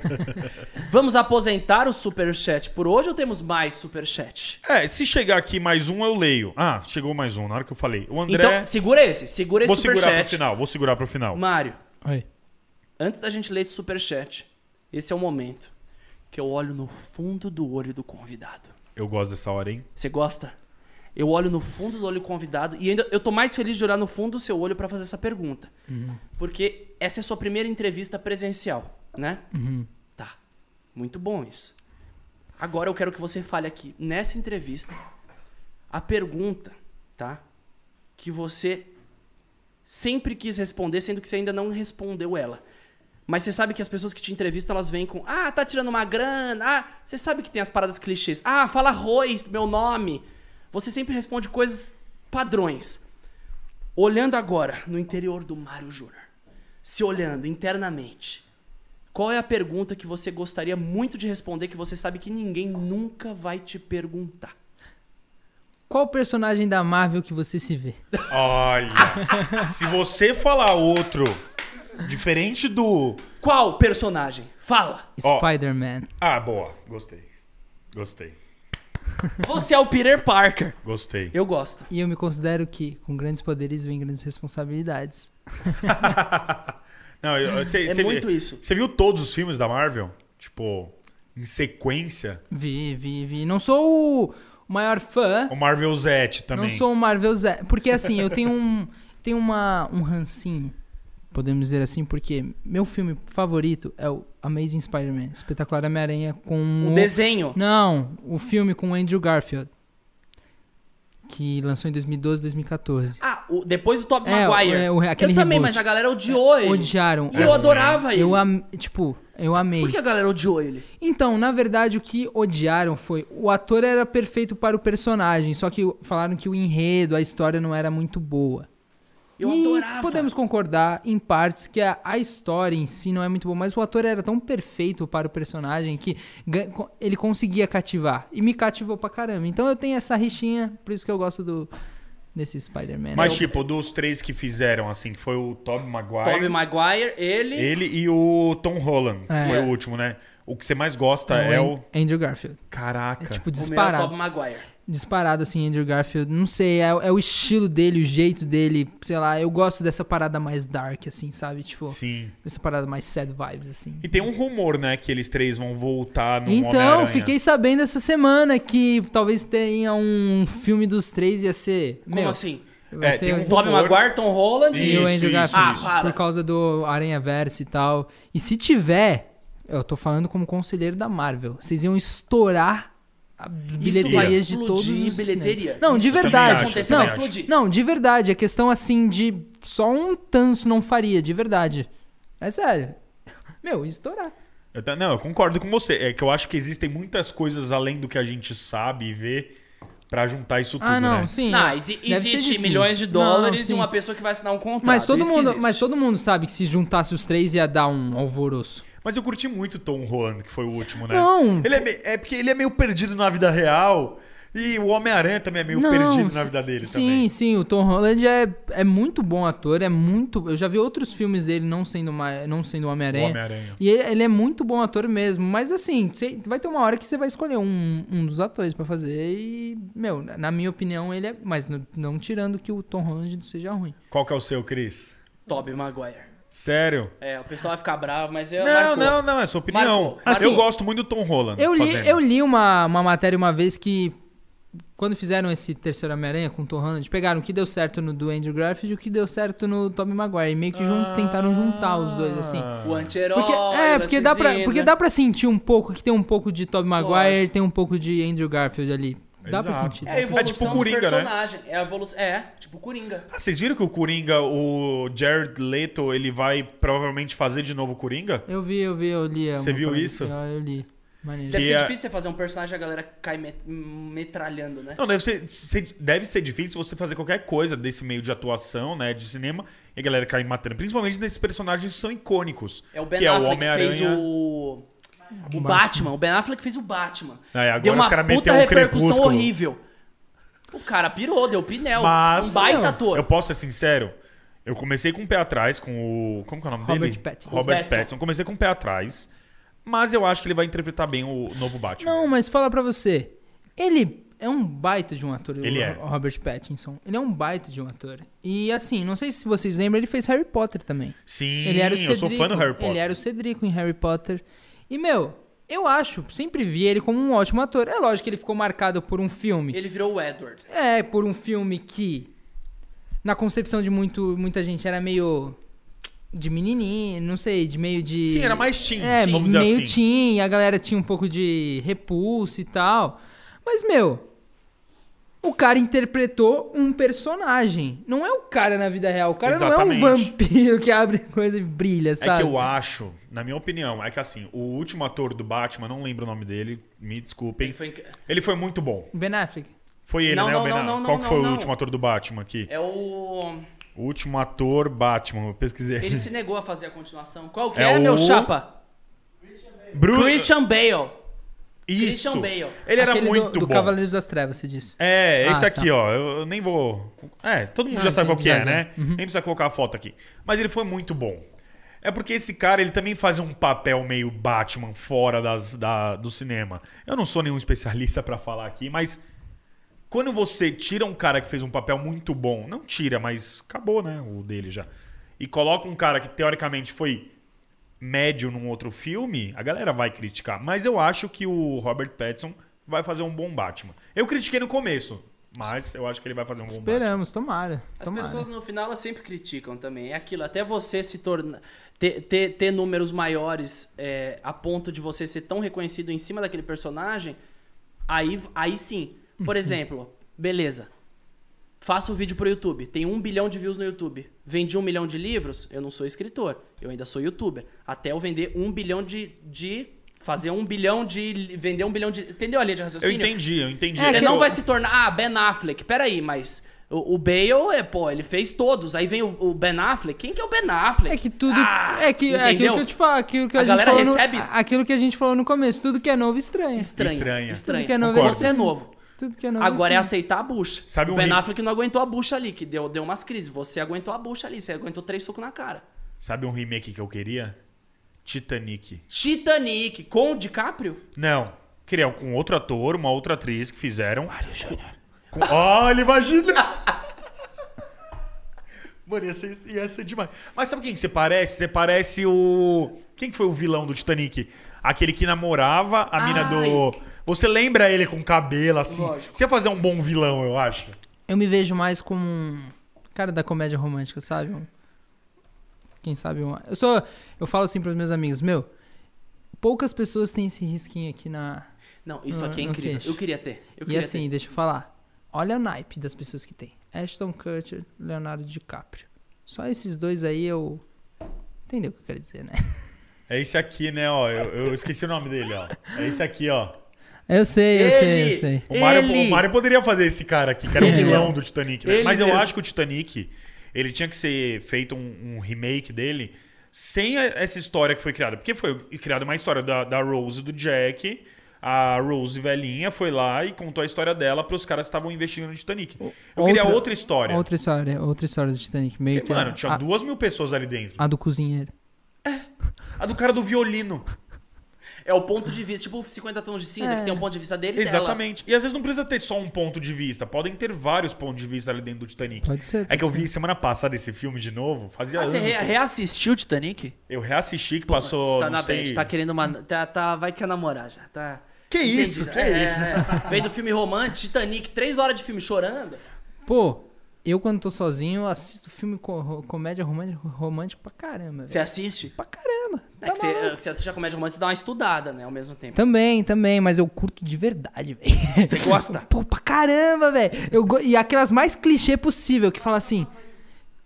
Vamos aposentar o superchat por hoje ou temos mais superchat? É, se chegar aqui mais um, eu leio. Ah, chegou mais um, na hora que eu falei. O André... Então, segura esse, segura esse vou segurar pro superchat. final, vou segurar pro final. Mário, Oi. antes da gente ler esse superchat, esse é o momento que eu olho no fundo do olho do convidado. Eu gosto dessa hora, hein? Você gosta? Eu olho no fundo do olho do convidado e ainda eu tô mais feliz de olhar no fundo do seu olho pra fazer essa pergunta. Porque essa é a sua primeira entrevista presencial, né? Tá. Muito bom isso. Agora eu quero que você fale aqui nessa entrevista a pergunta, tá? Que você sempre quis responder, sendo que você ainda não respondeu ela. Mas você sabe que as pessoas que te entrevistam, elas vêm com Ah, tá tirando uma grana. Ah, você sabe que tem as paradas clichês. Ah, fala arroz, meu nome. Você sempre responde coisas padrões. Olhando agora no interior do Mário Júnior, se olhando internamente, qual é a pergunta que você gostaria muito de responder que você sabe que ninguém nunca vai te perguntar? Qual personagem da Marvel que você se vê? Olha, se você falar outro diferente do... Qual personagem? Fala! Spider-Man. Ah, boa. Gostei. Gostei. Você é o Peter Parker. Gostei. Eu gosto. E eu me considero que, com grandes poderes, vem grandes responsabilidades. Não, eu, cê, É cê- muito isso. Você viu todos os filmes da Marvel? Tipo, em sequência? Vi, vi, vi. Não sou o maior fã. O Marvel Z também. Não sou um Marvel Zé. Porque assim, eu tenho um. Tenho uma, um rancinho. Podemos dizer assim, porque meu filme favorito é o Amazing Spider-Man, Espetacular Homem-Aranha com O desenho. Não, o filme com o Andrew Garfield. Que lançou em 2012, 2014. Ah, o- depois do Tobey É, Maguire. é, o- aquele eu também, reboot. mas a galera odiou ele. Odiaram. E eu adorava ele. Eu am... Tipo, eu amei. Por que a galera odiou ele? Então, na verdade, o que odiaram foi o ator era perfeito para o personagem, só que falaram que o enredo, a história não era muito boa. Eu e adorava. podemos concordar em partes que a, a história em si não é muito boa, mas o ator era tão perfeito para o personagem que ele conseguia cativar. E me cativou pra caramba. Então eu tenho essa rixinha, por isso que eu gosto do desse Spider-Man. Mas, tipo, dos três que fizeram, assim, que foi o Tobey Maguire, Tobey Maguire, ele... ele e o Tom Holland, que É. foi o último, né? O que você mais gosta é, An- o... Andrew Garfield. Caraca. É tipo O meu é disparado. Tobey Maguire. Disparado, assim, Andrew Garfield. Não sei, é, é o estilo dele, o jeito dele. Sei lá, eu gosto dessa parada mais dark, assim, sabe? Tipo, Sim. dessa parada mais sad vibes, assim. E tem um rumor, né, que eles três vão voltar no Então, fiquei sabendo essa semana que talvez tenha um filme dos três ia ser. Como meu, assim? Vai É, ser tem um Tobey rumor. Maguire, Tom Holland e o Andrew isso, Garfield. isso. Ah, para. Por causa do Aranha Verso e tal. E se tiver, eu tô falando como conselheiro da Marvel, vocês iam estourar bilheterias de explodir todos os bilheteria. cinemas. Não, de verdade. explodir. Não, de verdade. A questão assim de só um tanso não faria, de verdade. É sério. Meu, estourar. Eu não, eu concordo com você. É que eu acho que existem muitas coisas além do que a gente sabe e vê pra juntar isso tudo, ah, não, né? sim. Não, é. exi- existe milhões de Não, dólares e sim. uma pessoa que vai assinar um contrato. Mas todo, mundo, mas todo mundo sabe que se juntasse os três ia dar um alvoroço. Mas eu curti muito o Tom Holland, que foi o último, né? Não. Ele é, me- é porque ele é meio perdido na vida real. E o Homem-Aranha também é meio Não, perdido na sim- vida dele sim, também. Sim, o Tom Holland é, é muito bom ator, é muito. Eu já vi outros filmes dele não sendo uma, não sendo Homem-Aranha. Homem-Aranha. E ele, ele é muito bom ator mesmo, mas assim, cê- vai ter uma hora que você vai escolher um, um dos atores pra fazer e, meu, na na minha opinião ele é, mas não, não tirando que o Tom Holland seja ruim. Qual que é o seu, Cris? Tobey Maguire. Sério? É, o pessoal vai ficar bravo, mas eu Não, marcou. não, não, é sua opinião. Marcou. eu Assim, gosto muito do Tom Holland. Eu li, fazendo. eu li uma, uma matéria uma vez que quando fizeram esse terceiro Homem-Aranha com o Tom Holland, pegaram o que deu certo no do Andrew Garfield e o que deu certo no Tobey Maguire, e meio que jun- tentaram juntar os dois assim. Ah. O anti-herói. Porque, é, porque dá, pra, porque né? dá pra sentir um pouco que tem um pouco de Tobey Maguire Lógico. tem um pouco de Andrew Garfield ali. Dá pra Exato. sentir. É a pra evolução tipo Coringa, né? do personagem. É a evolução. É, tipo Coringa. Ah, vocês viram que o Coringa, o Jared Leto, ele vai provavelmente fazer de novo o Coringa? Eu vi, eu vi, eu li. Você uma viu isso? que Eu, li. Maneiro. Deve Que ser é- difícil você fazer um personagem e a galera cai met- metralhando, né? Não, deve ser, ser- deve ser difícil você fazer qualquer coisa desse meio de atuação, né, de cinema, e a galera cair matando. Principalmente nesses personagens que são icônicos. É o Ben que é o Affleck que fez Homem-Aranha. o. O Batman. O Ben Affleck fez o Batman. Aí, agora deu os uma caras puta meteram o repercussão Crepúsculo. horrível. O cara pirou, deu pinel. Mas um baita Não, ator. eu posso ser sincero, eu comecei com o pé atrás com o... Como que é o nome Robert dele? Pattinson. Robert Pattinson. Pattinson. Comecei com o pé atrás, mas eu acho que ele vai interpretar bem o novo Batman. Não, mas fala pra você. Ele é um baita de um ator, o Ele é. Ro- Robert Pattinson. Ele é um baita de um ator. E assim, não sei se vocês lembram, ele fez Harry Potter também. Sim, Ele era o eu Cedrico. sou fã do Harry Potter. Ele era o Cedrico em Harry Potter. E, meu, eu acho, sempre vi ele como um ótimo ator. É lógico que ele ficou marcado por um filme. Ele virou o Edward. É, por um filme que, na concepção de muito, muita gente, era meio de menininho, não sei, de meio de... Sim, era mais teen, É, vamos dizer meio assim. teen, e a galera tinha um pouco de repulso e tal. Mas, meu, o cara interpretou um personagem. Não é o cara na vida real. O cara não é um Exatamente. vampiro que abre coisa e brilha, É sabe? que eu acho, na minha opinião, é que assim, o último ator do Batman, não lembro o nome dele, me desculpem. Ele foi Ele foi muito bom. Ben Affleck. Foi ele, Não, né? não, o Ben não, Affleck? não, Qual não, que foi não, o último ator do Batman aqui? É o. O último ator Batman, eu pesquisei. Ele se negou a fazer a continuação. Qual que É é, meu o- chapa? Bru... Christian Bale. Isso. Christian Bale. Ele era Aquele do- muito do, bom. Cavaleiros das Trevas, você disse. É, esse Ah, aqui, tá. ó. Eu, eu nem vou. É, todo mundo Não, já sabe qual entendi, que é, já, né? já. Uhum. Nem precisa colocar a foto aqui. Mas ele foi muito bom. É porque esse cara, ele também faz um papel meio Batman fora das, da, do cinema. Eu não sou nenhum especialista pra falar aqui, mas quando você tira um cara que fez um papel muito bom, não tira, mas acabou, né, o dele já. E coloca um cara que teoricamente foi médio num outro filme, a galera vai criticar. Mas eu acho que o Robert Pattinson vai fazer um bom Batman. Eu critiquei no começo, mas eu acho que ele vai fazer um bom Batman. Esperamos, tomara. As tomara. pessoas no final elas sempre criticam também. É aquilo, até você se tornar. Ter, ter, ter números maiores é, a ponto de você ser tão reconhecido em cima daquele personagem, aí, aí sim. Por exemplo, beleza. Faço um vídeo pro YouTube, tem um bilhão de views no YouTube. Vendi um milhão de livros, eu não sou escritor, eu ainda sou youtuber. Até eu vender um bilhão de. de fazer um bilhão de. vender um bilhão de. Entendeu a linha de Eu raciocínio? entendi, eu entendi. Você É que não eu- vai se tornar. Ah, Ben Affleck. Peraí, mas. O, o Bale, é, pô, ele fez todos. Aí vem o, o Ben Affleck. Quem que é o Ben Affleck? É que tudo. Ah, é que é aquilo que eu te falo, aquilo que a, A gente galera falou recebe- no, aquilo que a gente falou no começo, tudo que é novo estranha. Estranha. Estranha. Estranha. Tudo que é novo Concordo. Você é novo. Tudo que é novo Agora é aceitar a bucha. Sabe o um Ben Affleck não aguentou a bucha ali, que deu, deu umas crises. Você aguentou a bucha ali, você aguentou três socos na cara. Sabe um remake que eu queria? Titanic. Titanic com o DiCaprio? Não. Queria com outro ator, uma outra atriz que fizeram. Mário Júnior. Olha, imagina! Mano, ia ser, ia ser demais. Mas sabe quem que você parece? Você parece o. Quem que foi o vilão do Titanic? Aquele que namorava a mina do. Você lembra ele com cabelo assim? Lógico. Você ia fazer um bom vilão, eu acho. Eu me vejo mais como um cara da comédia romântica, sabe? Um- Quem sabe um... Eu sou... Eu falo assim pros meus amigos, meu... Poucas pessoas têm esse risquinho aqui na... Não, isso No- aqui é incrível. queixo. Eu queria ter. Eu E queria assim, ter. deixa eu falar. Olha o naipe das pessoas que tem. Ashton Kutcher, Leonardo DiCaprio. Só esses dois aí eu... Entendeu o que eu quero dizer, né? É esse aqui, né, ó. Eu, eu esqueci o nome dele, ó. É esse aqui, ó. Eu sei, eu sei, Ele! eu sei. O Mario, Ele! o Mario poderia fazer esse cara aqui, que era o Ele vilão do Titanic, né? Ele Mas eu mesmo. acho que o Titanic, ele tinha que ser feito um, um remake dele sem a- essa história que foi criada. Porque foi criada uma história da, da Rose e do Jack. A Rose velhinha foi lá e contou a história dela pros caras que estavam investindo no Titanic. Eu queria outra- outra história. Outra história, outra história do Titanic. Meio Porque, que mano, tinha a, duas mil pessoas ali dentro. a do cozinheiro. A do cara do violino. É o ponto de vista, tipo 50 tons de cinza, É. que tem um ponto de vista dele e dela. Exatamente. E às vezes não precisa ter só um ponto de vista. Podem ter vários pontos de vista ali dentro do Titanic. Pode ser. É que eu pode vi semana passada esse filme de novo. Fazia Ah, você anos. re- que eu- reassistiu o Titanic? Eu reassisti que passou. Você tá não na sei... mente, tá querendo uma. Tá, tá- vai quer namorar já. Tá. Que Entendi isso? já. Que é, isso? é, é. Vem do filme romântico, Titanic, três horas de filme chorando. Pô, eu quando tô sozinho assisto filme co- comédia romântico, romântico pra caramba. Você assiste? Pra caramba. É que, você, é que você assiste a comédia romântica, você dá uma estudada, né? Ao mesmo tempo. Também, também, mas eu curto de verdade, velho. Você gosta? Pô, pra caramba, velho. Go- E aquelas mais clichê possível, que fala assim.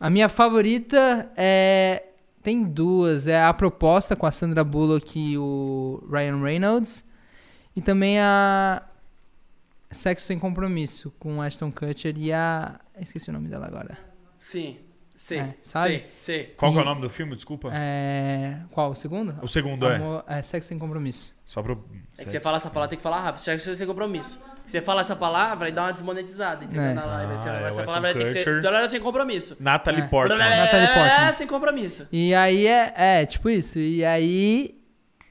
A minha favorita é. Tem duas. É a proposta com a Sandra Bullock e o Ryan Reynolds. E também a. Sexo Sem Compromisso, com Ashton Kutcher e a. Esqueci o nome dela agora. Sim. Sei. É, sabe? Sei, sei. Qual que é o E- nome do filme? Desculpa. É. Qual? O segundo? O segundo é. Amor- é Sexo Sem Compromisso. Só pro. É que você fala essa palavra, tem que falar rápido. Sexo sem compromisso. Você fala essa palavra e dá uma desmonetizada, entendeu? É. Na live. Assim, Ah, é essa palavra tem que ser. Kutcher. Galera sem compromisso. Natalie É. Portman. Natalie Portman. É, sem compromisso. E aí é, é, tipo isso. E aí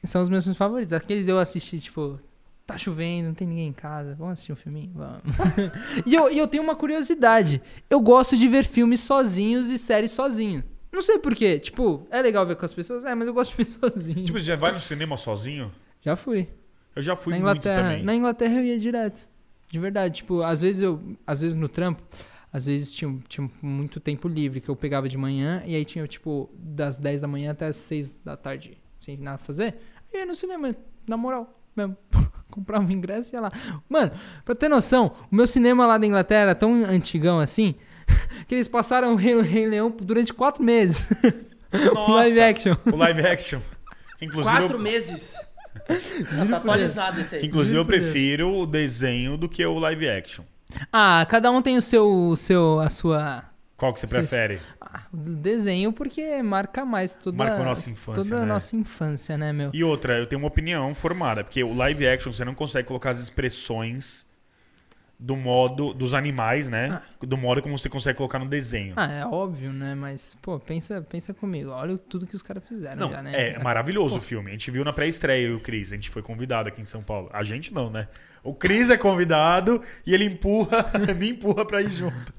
são os meus filmes favoritos. Aqueles eu assisti, tipo, tá chovendo, não tem ninguém em casa, vamos assistir um filminho? Vamos. e, eu, e eu tenho uma curiosidade. Eu gosto de ver filmes sozinhos e séries sozinho. Não sei porquê. Tipo, é legal ver com as pessoas, é, mas eu gosto de ver sozinho. Tipo, você já vai no cinema sozinho? Já fui. Eu já fui na muito Inglaterra, também. na Inglaterra eu ia direto. De verdade, tipo, às vezes eu, às vezes no trampo, às vezes tinha, tinha muito tempo livre que eu pegava de manhã e aí tinha tipo das 10 da manhã até as 6 da tarde, sem nada pra fazer. Aí eu ia no cinema, na moral, mesmo. Comprava um ingresso e ia lá. Mano, pra ter noção, o meu cinema lá da Inglaterra era tão antigão assim que eles passaram o Rei, o Rei Leão durante 4 meses. Nossa, Live action. O live action. Inclusive, Quatro eu, meses. Já tá atualizado esse aí. inclusive eu prefiro o desenho do que o live action. Ah, cada um tem o seu, o seu a sua Qual que você prefere? Ah, desenho porque marca mais toda, Marcou nossa infância, toda a né? nossa infância, né, meu? E outra, eu tenho uma opinião formada, porque o live action você não consegue colocar as expressões do modo dos animais, né? Do modo como você consegue colocar no desenho. Ah, é óbvio, né? Mas, pô, pensa, pensa comigo. Olha tudo que os caras fizeram Não, já, né? é maravilhoso o filme. A gente viu na pré-estreia e o Cris. A gente foi convidado aqui em São Paulo. A gente não, né? O Cris é convidado e ele empurra, me empurra pra ir junto.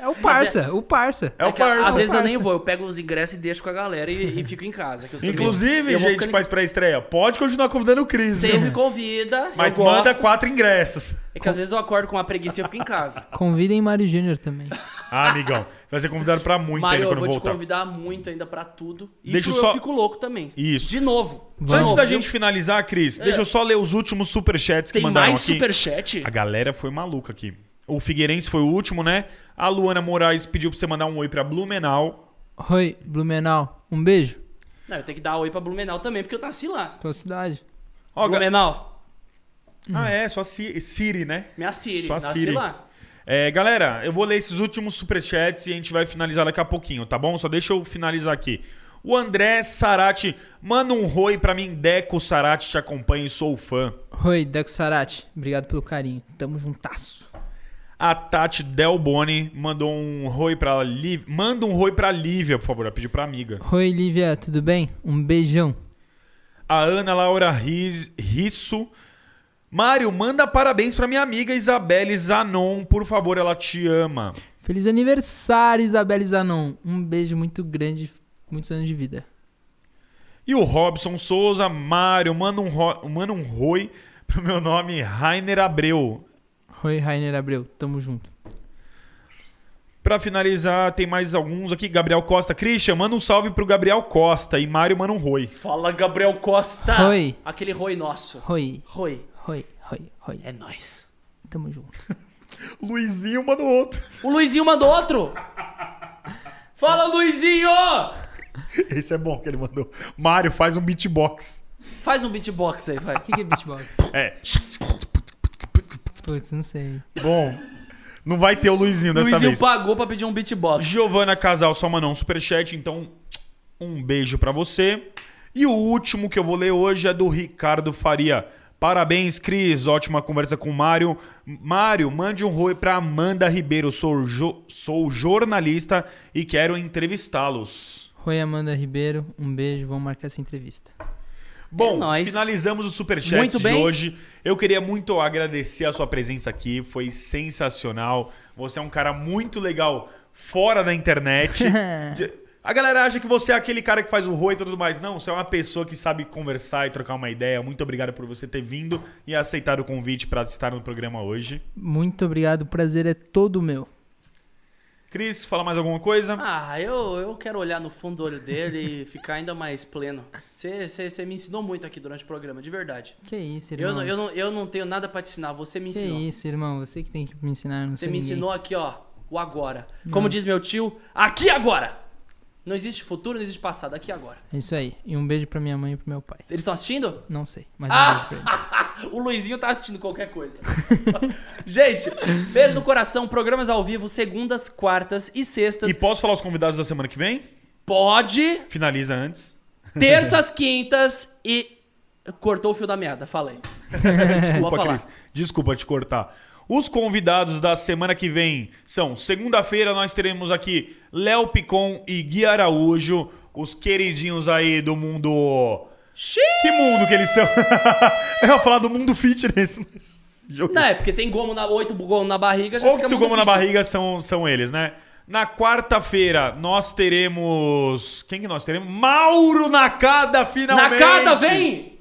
É o parça, o parça. É o que, parça. Às vezes eu nem vou, eu pego os ingressos e deixo com a galera e, e fico em casa. que eu sou Inclusive, gente ficando que faz pré-estreia, pode continuar convidando o Cris, Sempre me convida, Mas eu gosto. manda quatro ingressos. É que às vezes eu acordo com uma preguiça e eu fico em casa. Convidem Mário Júnior também. Ah, amigão, vai ser convidado pra muito Mário, ainda eu quando vou te voltar. convidar muito ainda pra tudo. E Deixa eu pro só- eu fico louco também. Isso. De novo. De. Antes novo, da viu? gente finalizar, Cris, deixa eu só ler os últimos superchats que Tem mandaram mais aqui. superchat? A galera foi maluca aqui. O Figueirense foi o último, né? A Luana Moraes pediu pra você mandar um oi pra Blumenau. Oi, Blumenau, um beijo. Não, eu tenho que dar oi pra Blumenau também, porque eu nasci lá. Tua cidade. Ó, ga- Blumenau, Ah, é, só Siri, né? minha Siri, Só a nasci Siri. lá. É, galera, eu vou ler esses últimos superchats e a gente vai finalizar daqui a pouquinho, tá bom? Só deixa eu finalizar aqui. O André Sarati, manda um oi pra mim, Deco Sarati, te acompanha e sou fã. Oi, Deco Sarati. Obrigado pelo carinho. Tamo juntasso. A Tati Delboni mandou um oi pra Lívia. Manda um oi pra Lívia, por favor. Ela pediu pra amiga. Oi, Lívia, tudo bem? Um beijão. A Ana Laura Risso. Mário, manda parabéns pra minha amiga Isabelle Zanon. Por favor, ela te ama. Feliz aniversário, Isabelle Zanon. Um beijo muito grande, muitos anos de vida. E o Robson Souza, Mário, manda um, ro- manda um oi pro meu nome, Rainer Abreu. Oi, Rainer Abreu, tamo junto. Pra finalizar, tem mais alguns aqui. Gabriel Costa. Christian, manda um salve pro Gabriel Costa. E Mário, manda um oi. Fala, Gabriel Costa. Oi. Aquele roi nosso. Oi, Roi. Oi, oi, oi. É nóis. Tamo junto. Luizinho manda outro. O Luizinho mandou outro. Fala, Luizinho! Esse é bom que ele mandou. Mário, faz um beatbox. Faz um beatbox aí, vai. O que, que é beatbox? É. Putz, não sei. Bom, não vai ter o Luizinho dessa Luizinho vez. pagou pra pedir um beatbox. Giovana Casal só mandou um superchat, então Um beijo pra você. E o último que eu vou ler hoje é do Ricardo Faria. Parabéns, Cris. Ótima conversa com o Mário. Mário, mande um oi pra Amanda Ribeiro. Sou, jo- sou jornalista e quero entrevistá-los. Oi, Amanda Ribeiro. Um beijo. Vamos marcar essa entrevista. Bom, É nóis. finalizamos o Superchat de hoje. Eu queria muito agradecer a sua presença aqui. Foi sensacional. Você é um cara muito legal fora da internet. A galera acha que você é aquele cara que faz o roi e tudo mais. Não, você é uma pessoa que sabe conversar e trocar uma ideia. Muito obrigado por você ter vindo e aceitado o convite para estar no programa hoje. Muito obrigado. O prazer é todo meu. Cris, fala mais alguma coisa? Ah, eu, eu quero olhar no fundo do olho dele e ficar ainda mais pleno. Você me ensinou muito aqui durante o programa, de verdade. Que isso, Eu, irmão. não- eu, não, eu não tenho nada pra te ensinar, você me Que ensinou. isso, irmão. Você que tem que me ensinar. Não Você me ninguém. ensinou aqui, ó, o agora. Como diz meu tio, aqui agora. Não existe futuro, não existe passado, aqui e agora. É isso aí. E um beijo pra minha mãe e pro meu pai. Eles estão assistindo? Não sei, mas um Ah! beijo pra eles. o Luizinho tá assistindo qualquer coisa. Gente, beijo no coração, programas ao vivo, segundas, quartas e sextas. E posso falar os convidados da semana que vem? Pode, Finaliza antes. terças, quintas e. Cortou o fio da merda, falei. Desculpa. Cris. Desculpa te cortar. Os convidados da semana que vem são: segunda-feira nós teremos aqui Léo Picon e Gui Araújo, os queridinhos aí do mundo. Que mundo que eles são? Eu ia falar do mundo fitness, mas. Joguei. Não, é porque tem gomo na. Oito gomo na barriga, já Oito gomo na barriga são, são eles, né? Na quarta-feira nós teremos. Quem que nós teremos? Mauro Nakada, finalmente! Nakada, vem!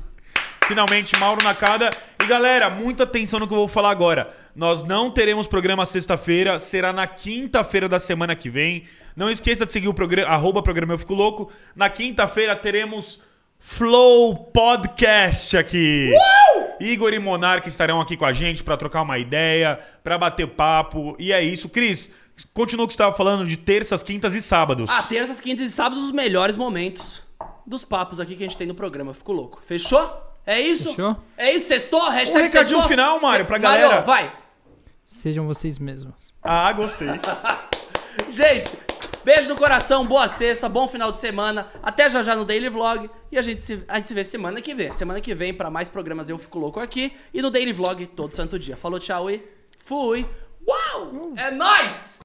Finalmente, Mauro Nakada. E galera, muita atenção no que eu vou falar agora. Nós não teremos programa sexta-feira, será na quinta-feira da semana que vem. Não esqueça de seguir o programa, arroba programa Eu Fico Louco. Na quinta-feira teremos Flow Podcast aqui. Igor e Monark estarão aqui com a gente pra trocar uma ideia, pra bater papo. E é isso. Cris, continua o que você estava falando de terças, quintas e sábados. Ah, terças, quintas e sábados, os melhores momentos dos papos aqui que a gente tem no programa. Fico louco. Fechou? É isso? Fechou? É isso, sextou? Hashtag Um recadinho sextou? final, Mário, pra Mário, galera. vai. Sejam vocês mesmos. Ah, gostei. Gente, beijo no coração, boa sexta, bom final de semana. Até já já no Daily Vlog. E a gente se, a gente se vê semana que vem. Semana que vem, pra mais programas Eu Fico Louco aqui. E no Daily Vlog todo santo dia. Falou, tchau e fui. Uau! É nóis!